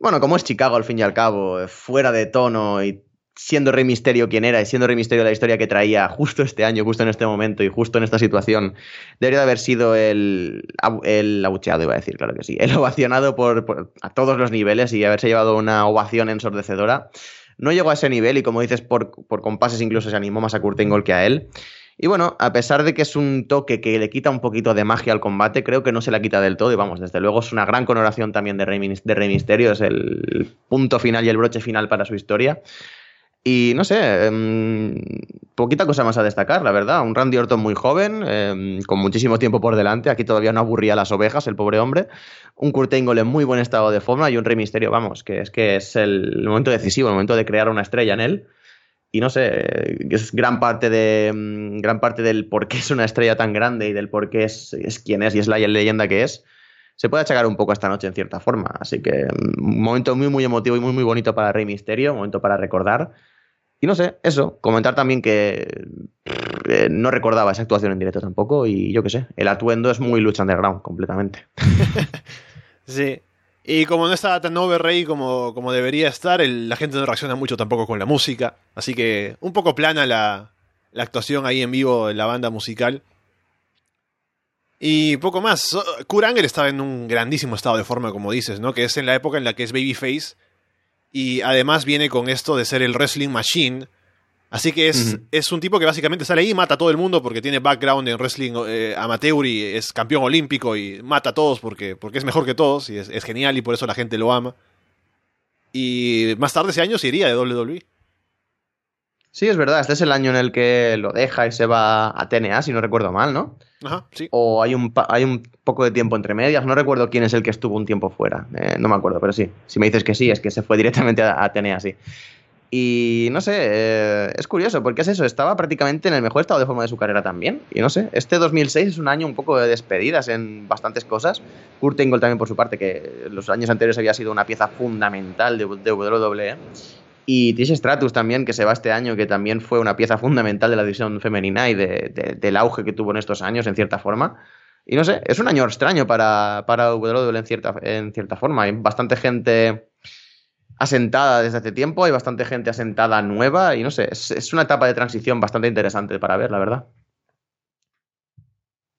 bueno, como es Chicago al fin y al cabo, fuera de tono y siendo Rey Misterio quien era y siendo Rey Misterio la historia que traía justo este año, justo en este momento y justo en esta situación, debería de haber sido el, el abucheado, iba a decir, claro que sí, el ovacionado por, a todos los niveles y haberse llevado una ovación ensordecedora. No llegó a ese nivel y como dices, por, por compases incluso se animó más a Kurt Angle que a él. Y bueno, a pesar de que es un toque que le quita un poquito de magia al combate, creo que no se la quita del todo. Y vamos, desde luego es una gran coronación también de Rey, de Rey Misterio, es el punto final y el broche final para su historia. Y no sé, em, poquita cosa más a destacar, la verdad. Un Randy Orton muy joven, em, con muchísimo tiempo por delante. Aquí todavía no aburría las ovejas, el pobre hombre. Un Kurt Angle en muy buen estado de forma y un Rey Misterio, vamos, que es que es el momento decisivo, el momento de crear una estrella en él. Y no sé, es gran parte de em, gran parte del por qué es una estrella tan grande y del por qué es, es quien es y es la leyenda que es se puede achacar un poco esta noche en cierta forma. Así que un momento muy, muy emotivo y muy, muy bonito para Rey Misterio, un momento para recordar. Y no sé, eso, comentar también que eh, no recordaba esa actuación en directo tampoco y yo qué sé, el atuendo es muy lucha underground completamente. sí. Y como no estaba tan over como, como debería estar, la gente no reacciona mucho tampoco con la música. Así que un poco plana la, la actuación ahí en vivo en la banda musical. Y poco más. Kuranger estaba en un grandísimo estado de forma, como dices, ¿no? Que es en la época en la que es Babyface y además viene con esto de ser el wrestling machine. Así que es, es un tipo que básicamente sale ahí y mata a todo el mundo porque tiene background en wrestling eh, amateur y es campeón olímpico y mata a todos porque, porque es mejor que todos y es, es, genial y por eso la gente lo ama. Y más tarde ese año se iría de WWE. Sí, es verdad, este es el año en el que lo deja y se va a TNA, si no recuerdo mal, ¿no? Ajá, sí. O hay un, hay un poco de tiempo entre medias, no recuerdo quién es el que estuvo un tiempo fuera, eh, no me acuerdo, pero sí, si me dices que sí, es que se fue directamente a, a TNA, sí. Y no sé, eh, es curioso, porque es eso, estaba prácticamente en el mejor estado de forma de su carrera también. Y no sé, este 2006 es un año un poco de despedidas en bastantes cosas. Kurt Angle también por su parte, que los años anteriores había sido una pieza fundamental de, de WWE. Y Tish Stratus también, que se va este año, que también fue una pieza fundamental de la división femenina y del auge que tuvo en estos años, en cierta forma. Y no sé, es un año extraño para, para WWE en cierta, en cierta forma. Hay bastante gente asentada desde hace tiempo, hay bastante gente asentada nueva y no sé, es, una etapa de transición bastante interesante para ver, la verdad.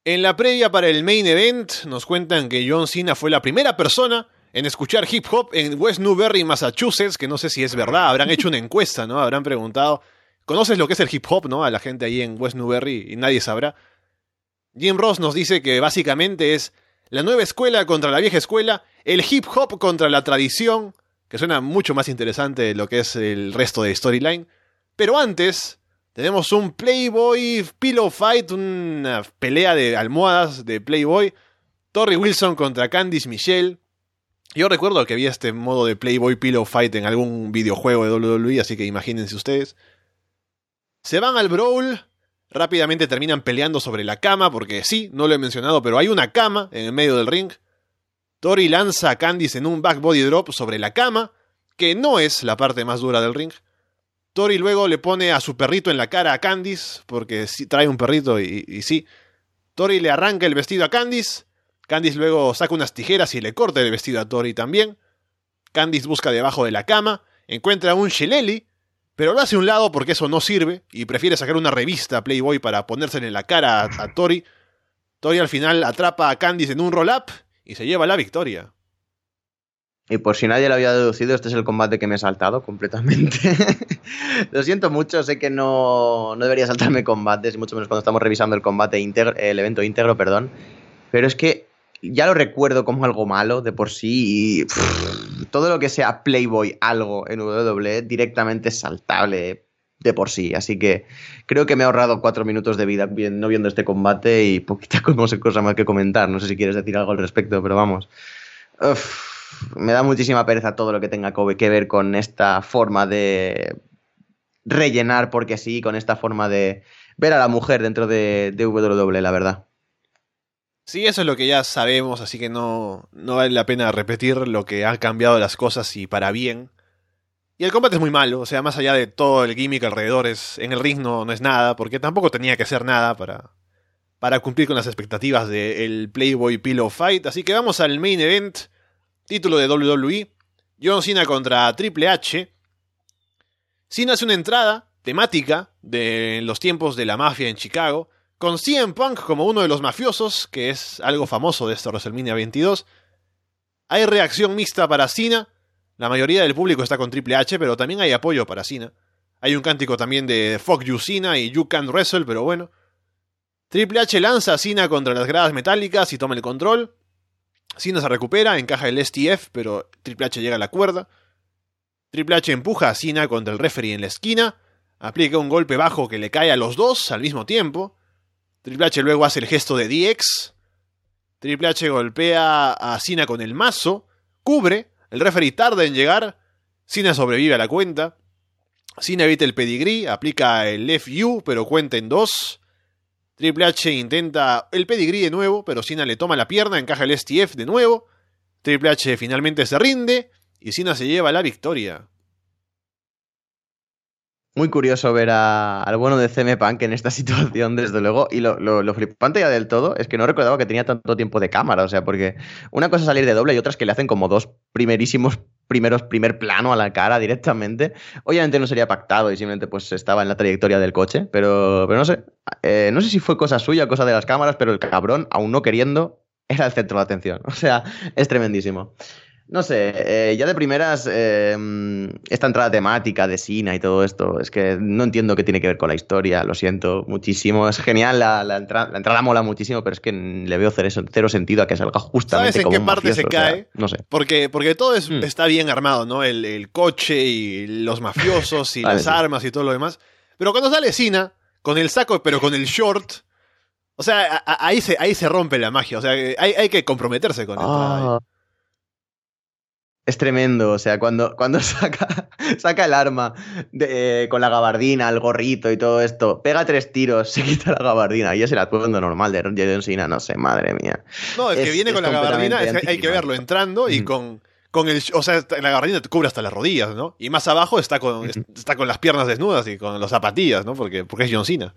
En la previa para el main event nos cuentan que John Cena fue la primera persona en escuchar hip hop en West Newbury, Massachusetts, que no sé si es verdad, habrán hecho una encuesta, ¿no? Habrán preguntado, ¿conoces lo que es el hip hop, no? A la gente ahí en West Newbury y nadie sabrá. Jim Ross nos dice que básicamente es la nueva escuela contra la vieja escuela, el hip hop contra la tradición, que suena mucho más interesante de lo que es el resto de storyline. Pero antes, tenemos un Playboy Pillow Fight, una pelea de almohadas de Playboy. Torrey Wilson contra Candice Michelle. Yo recuerdo que había este modo de Playboy Pillow Fight en algún videojuego de WWE, así que imagínense ustedes. Se van al brawl, rápidamente terminan peleando sobre la cama, porque sí, no lo he mencionado, pero hay una cama en el medio del ring. Tori lanza a Candice en un back body drop sobre la cama, que no es la parte más dura del ring. Tori luego le pone a su perrito en la cara a Candice, porque sí, trae un perrito y, sí. Tori le arranca el vestido a Candice. Candice luego saca unas tijeras y le corta el vestido a Tori también. Candice busca debajo de la cama, encuentra un Shillelagh, pero lo hace a un lado porque eso no sirve y prefiere sacar una revista Playboy para ponérsela en la cara a, Tori. Tori al final atrapa a Candice en un roll-up y se lleva la victoria. Y por si nadie lo había deducido, este es el combate que me he saltado completamente. lo siento mucho, sé que no, no, debería saltarme combates, y mucho menos cuando estamos revisando el combate íntegro, el evento íntegro, perdón. Pero es que ya lo recuerdo como algo malo de por sí todo lo que sea Playboy algo en WWE directamente es saltable de por sí. Así que creo que me he ahorrado cuatro minutos de vida no viendo este combate y poquita cosa más que comentar. No sé si quieres decir algo al respecto, pero vamos. Me da muchísima pereza todo lo que tenga que ver con esta forma de rellenar porque sí, con esta forma de ver a la mujer dentro de, de WWE, la verdad. Sí, eso es lo que ya sabemos, así que no, no vale la pena repetir lo que han cambiado las cosas y para bien. Y el combate es muy malo, o sea, más allá de todo el gimmick alrededor, en el ring no, no es nada, porque tampoco tenía que ser nada para, para cumplir con las expectativas del Playboy Pillow Fight. Así que vamos al main event título de WWE, John Cena contra Triple H. Cena hace una entrada temática de los tiempos de la mafia en Chicago, con CM Punk como uno de los mafiosos, que es algo famoso de esta WrestleMania 22. Hay reacción mixta para Cena, la mayoría del público está con Triple H, pero también hay apoyo para Cena. Hay un cántico también de Fuck You Cena y You Can't Wrestle, pero bueno. Triple H lanza a Cena contra las gradas metálicas y toma el control. Cena se recupera, encaja el STF, pero Triple H llega a la cuerda. Triple H empuja a Cena contra el referee en la esquina, aplica un golpe bajo que le cae a los dos al mismo tiempo. Triple H luego hace el gesto de DX. Triple H golpea a Cena con el mazo, cubre, el referee tarda en llegar, Cena sobrevive a la cuenta. Cena evita el pedigree, aplica el FU, pero cuenta en dos. Triple H intenta el pedigree de nuevo, pero Cena le toma la pierna, encaja el STF de nuevo. Triple H finalmente se rinde y Cena se lleva la victoria. Muy curioso ver al bueno de CM Punk en esta situación, desde luego. Y lo, flipante ya del todo es que no recordaba que tenía tanto tiempo de cámara. O sea, porque una cosa es salir de doble y otra es que le hacen como dos primerísimos primeros, primer plano a la cara directamente. Obviamente no sería pactado y simplemente pues estaba en la trayectoria del coche, pero, pero no sé. Eh, no sé si fue cosa suya, cosa de las cámaras, pero el cabrón, aún no queriendo, era el centro de atención. O sea, es tremendísimo. No sé, eh, ya de primeras, eh, esta entrada temática de Sina y todo esto, es que no entiendo qué tiene que ver con la historia, lo siento muchísimo. Es genial, la, la, entrada mola muchísimo, pero es que le veo cero, sentido a que salga justamente ¿Sabes en qué parte se cae? no sé. Porque, porque todo mm. está bien armado, ¿no? El, coche y los mafiosos y las armas y todo lo demás. Pero cuando sale Sina, con el saco, pero con el short. O sea, ahí se, ahí se rompe la magia. O sea, hay, hay que comprometerse con ah. Es tremendo, o sea, cuando, cuando saca, saca el arma de, con la gabardina, el gorrito y todo esto, pega tres tiros, se quita la gabardina y es el atuendo normal de John Cena, no sé, madre mía. No, el que viene con la gabardina, hay que verlo entrando y con, con el. O sea, la gabardina te cubre hasta las rodillas, ¿no? Y más abajo está con, está con las piernas desnudas y con las zapatillas, ¿no? Porque, porque es John Cena.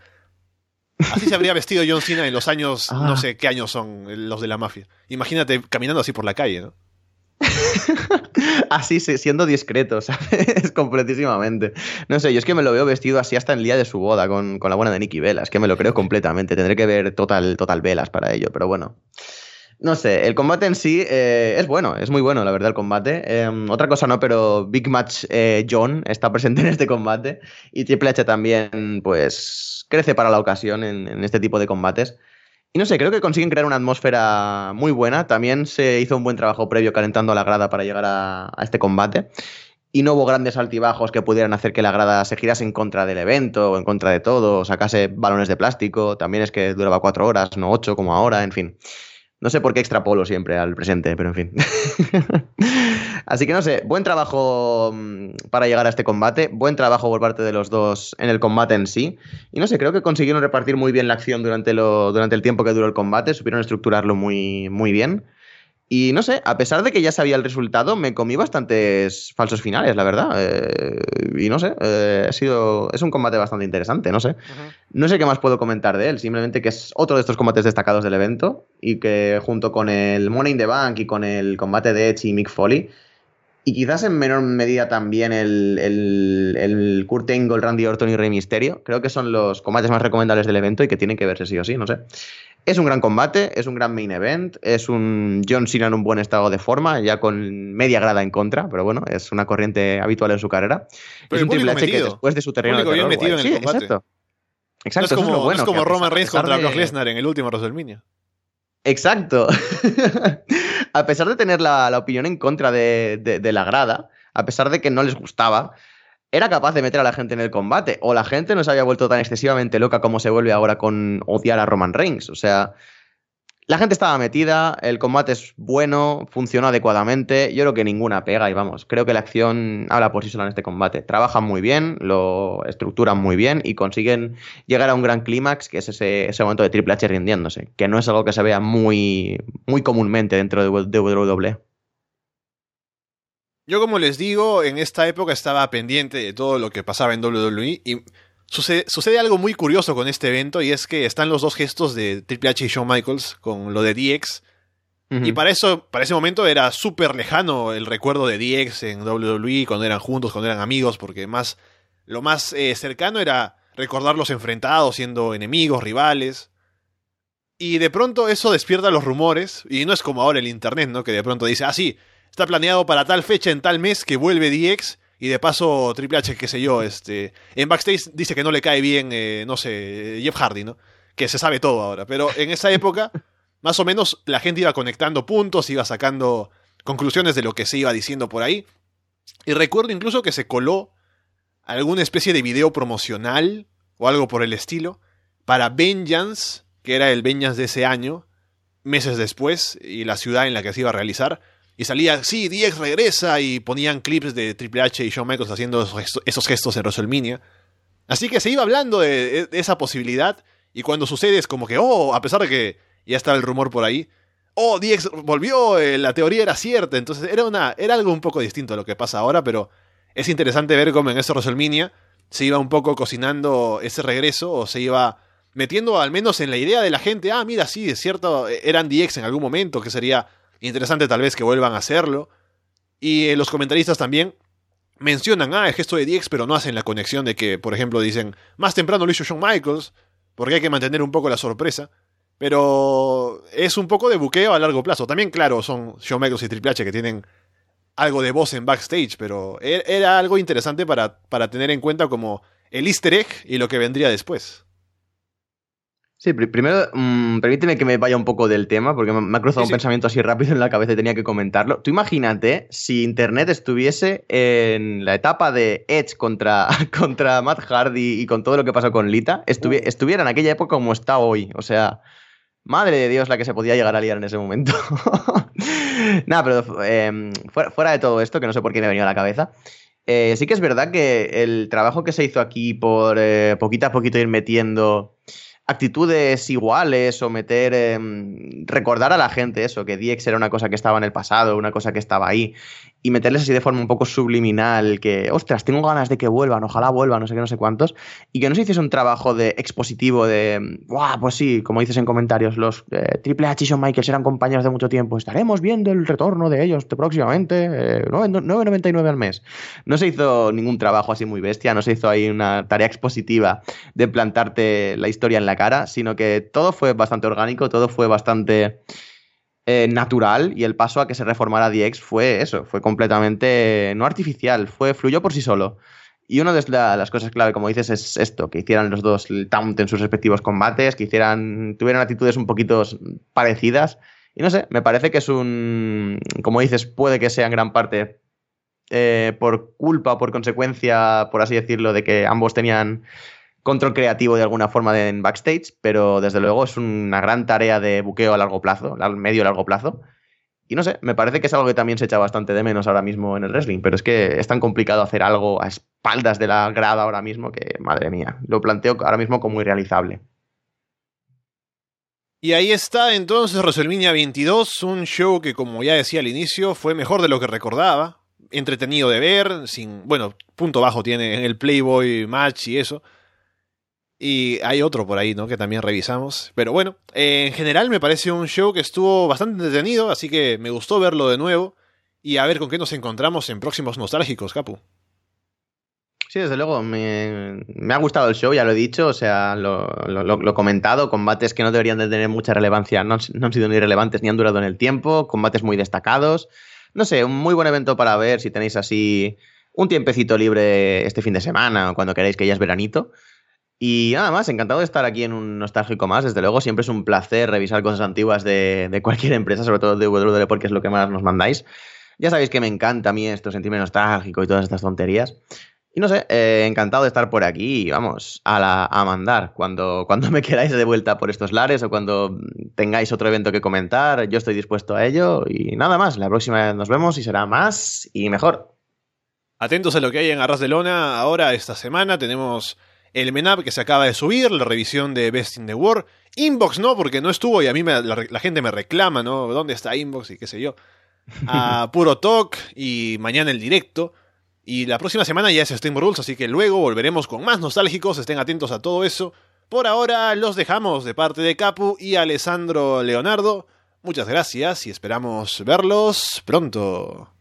Así se habría vestido John Cena en los años, no ah. sé qué años son los de la mafia. Imagínate caminando así por la calle, ¿no? así, siendo discreto, ¿sabes? Completísimamente. No sé, yo es que me lo veo vestido así hasta el día de su boda con, la buena de Nicky Velas, que me lo creo completamente. Tendré que ver total, total Velas para ello, pero bueno. No sé, el combate en sí eh, es bueno, es muy bueno, la verdad, el combate. Em, otra cosa no, pero Big Match eh, John está presente en este combate y Triple H también, pues, crece para la ocasión en este tipo de combates. Y no sé, creo que consiguen crear una atmósfera muy buena. También se hizo un buen trabajo previo calentando a la grada para llegar a, este combate. Y no hubo grandes altibajos que pudieran hacer que la grada se girase en contra del evento o en contra de todo, o sacase balones de plástico. También es que duraba cuatro horas, no ocho como ahora, en fin. No sé por qué extrapolo siempre al presente, pero en fin. Así que no sé, buen trabajo mm, para llegar a este combate, buen trabajo por parte de los dos en el combate en sí. Y no sé, creo que consiguieron repartir muy bien la acción durante, lo, durante el tiempo que duró el combate, supieron estructurarlo muy, muy bien. Y no sé, a pesar de que ya sabía el resultado, me comí bastantes falsos finales, la verdad. Eh, y no sé, eh, ha sido, es un combate bastante interesante, no sé. No sé qué más puedo comentar de él, simplemente que es otro de estos combates destacados del evento y que junto con el Money in the Bank y con el combate de Edge y Mick Foley, y quizás en menor medida también el, el, el Kurt Angle, Randy Orton y Rey Mysterio, creo que son los combates más recomendables del evento y que tienen que verse sí o sí, no sé. Es un gran combate, es un gran main event, es un John Cena en un buen estado de forma, ya con media grada en contra, pero bueno, es una corriente habitual en su carrera. Pero es un Triple H que metido. después de su terreno de terror, metido en el combate. Exacto. No Exacto, es como, es lo bueno. no es como que Roman Reigns contra de- Brock Lesnar en el último WrestleMania. Exacto. a pesar de tener la, la opinión en contra de, de- de la grada, a pesar de que no les gustaba, era capaz de meter a la gente en el combate. O la gente no se había vuelto tan excesivamente loca como se vuelve ahora con odiar a Roman Reigns. O sea, la gente estaba metida, el combate es bueno, funcionó adecuadamente. Yo creo que ninguna pega y vamos, creo que la acción habla por sí sola en este combate. Trabajan muy bien, lo estructuran muy bien y consiguen llegar a un gran clímax, que es ese, momento de Triple H rindiéndose, que no es algo que se vea muy, muy comúnmente dentro de. WWE. Yo, como les digo, en esta época estaba pendiente de todo lo que pasaba en WWE y sucede, sucede algo muy curioso con este evento y es que están los dos gestos de Triple H y Shawn Michaels con lo de DX y para eso, para ese momento era súper lejano el recuerdo de DX en WWE cuando eran juntos, cuando eran amigos, porque más lo más eh, cercano era recordarlos enfrentados, siendo enemigos, rivales. Y de pronto eso despierta los rumores, y no es como ahora el internet, ¿no? Que de pronto dice, ah, sí, está planeado para tal fecha en tal mes que vuelve DX, y de paso Triple H, qué sé yo, este, en backstage dice que no le cae bien, eh, no sé, Jeff Hardy, ¿no? Que se sabe todo ahora, pero en esa época, más o menos la gente iba conectando puntos, iba sacando conclusiones de lo que se iba diciendo por ahí, y recuerdo incluso que se coló alguna especie de video promocional o algo por el estilo para Vengeance, que era el Vengeance de ese año, meses después, y la ciudad en la que se iba a realizar. Y salía, sí, DX regresa, y ponían clips de Triple H y Shawn Michaels haciendo esos gestos, esos gestos en WrestleMania. Así que se iba hablando de, esa posibilidad, y cuando sucede es como que, oh, a pesar de que ya estaba el rumor por ahí, oh, DX volvió, eh, la teoría era cierta, entonces era, una, era algo un poco distinto a lo que pasa ahora, pero es interesante ver cómo en ese WrestleMania se iba un poco cocinando ese regreso, o se iba metiendo al menos en la idea de la gente, ah, mira, sí, es cierto, eran DX en algún momento, que sería interesante tal vez que vuelvan a hacerlo. Y eh, los comentaristas también mencionan, ah, el gesto de DX, pero no hacen la conexión de que, por ejemplo, dicen, más temprano lo hizo Shawn Michaels, porque hay que mantener un poco la sorpresa. Pero es un poco de buqueo a largo plazo. También, claro, son Shawn Michaels y Triple H que tienen algo de voz en backstage, pero er- era algo interesante para, para tener en cuenta como el easter egg y lo que vendría después. Sí, pri- primero, mm, permíteme que me vaya un poco del tema, porque me, me ha cruzado Sí, un sí. pensamiento así rápido en la cabeza y tenía que comentarlo. Tú imagínate si Internet estuviese en la etapa de Edge contra, contra Matt Hardy y con todo lo que pasó con Lita, estuvi- estuviera en aquella época como está hoy. O sea, madre de Dios la que se podía llegar a liar en ese momento. Nada, pero eh, fuera, fuera de todo esto, que no sé por qué me ha venido a la cabeza. eh, sí que es verdad que el trabajo que se hizo aquí por eh, poquito a poquito ir metiendo actitudes iguales o meter, eh, recordar a la gente eso, que DX era una cosa que estaba en el pasado, una cosa que estaba ahí, y meterles así de forma un poco subliminal, que, ostras, tengo ganas de que vuelvan, ojalá vuelvan, no sé qué, no sé cuántos, y que no se hiciese un trabajo de expositivo de, guau, pues sí, como dices en comentarios, los eh, Triple H y Shawn Michaels eran compañeros de mucho tiempo, estaremos viendo el retorno de ellos próximamente, eh, 9.99 al mes. No se hizo ningún trabajo así muy bestia, no se hizo ahí una tarea expositiva de plantarte la historia en la cara, sino que todo fue bastante orgánico, todo fue bastante eh, natural y el paso a que se reformara DX fue eso, fue completamente no artificial, fue fluyó por sí solo. Y una de la- las cosas clave, como dices, es esto, que hicieran los dos el taunt en sus respectivos combates, que hicieran, tuvieran actitudes un poquito parecidas. Y no sé, me parece que es un, como dices, puede que sea en gran parte eh, por culpa por consecuencia, por así decirlo, de que ambos tenían control creativo de alguna forma en backstage, pero desde luego es una gran tarea de buqueo a largo plazo, medio largo plazo. Y no sé, me parece que es algo que también se echa bastante de menos ahora mismo en el wrestling, pero es que es tan complicado hacer algo a espaldas de la grada ahora mismo que, madre mía, lo planteo ahora mismo como irrealizable. Y ahí está entonces WrestleMania 22, un show que como ya decía al inicio fue mejor de lo que recordaba, entretenido de ver, sin, bueno, punto bajo tiene en el Playboy match y eso. Y hay otro por ahí, ¿no? Que también revisamos. Pero bueno, en general me parece un show que estuvo bastante entretenido, así que me gustó verlo de nuevo y a ver con qué nos encontramos en próximos nostálgicos, Capu. Sí, desde luego, me, ha gustado el show, ya lo he dicho, o sea, lo, he comentado, combates que no deberían de tener mucha relevancia, no, no, han sido ni relevantes ni han durado en el tiempo, combates muy destacados, no sé, un muy buen evento para ver si tenéis así un tiempecito libre este fin de semana o cuando queráis que ya es veranito. Y nada más, encantado de estar aquí en un nostálgico más. Desde luego, siempre es un placer revisar cosas antiguas de, de cualquier empresa, sobre todo de WWE, porque es lo que más nos mandáis. Ya sabéis que me encanta a mí esto, sentirme nostálgico y todas estas tonterías. Y no sé, eh, encantado de estar por aquí vamos, a, la, a mandar. Cuando, cuando me queráis de vuelta por estos lares o cuando tengáis otro evento que comentar, yo estoy dispuesto a ello. Y nada más, la próxima nos vemos y será más y mejor. Atentos a lo que hay en Arras de Lona. Ahora, esta semana, tenemos el Menab que se acaba de subir, la revisión de Best in the War. Inbox no, porque no estuvo y a mí la, la, gente me reclama, ¿no? ¿Dónde está Inbox y qué sé yo? A Puro Talk y mañana el directo. Y la próxima semana ya es Steam Rules, así que luego volveremos con más nostálgicos, estén atentos a todo eso. Por ahora los dejamos de parte de Capu y Alessandro Leonardo. Muchas gracias y esperamos verlos pronto.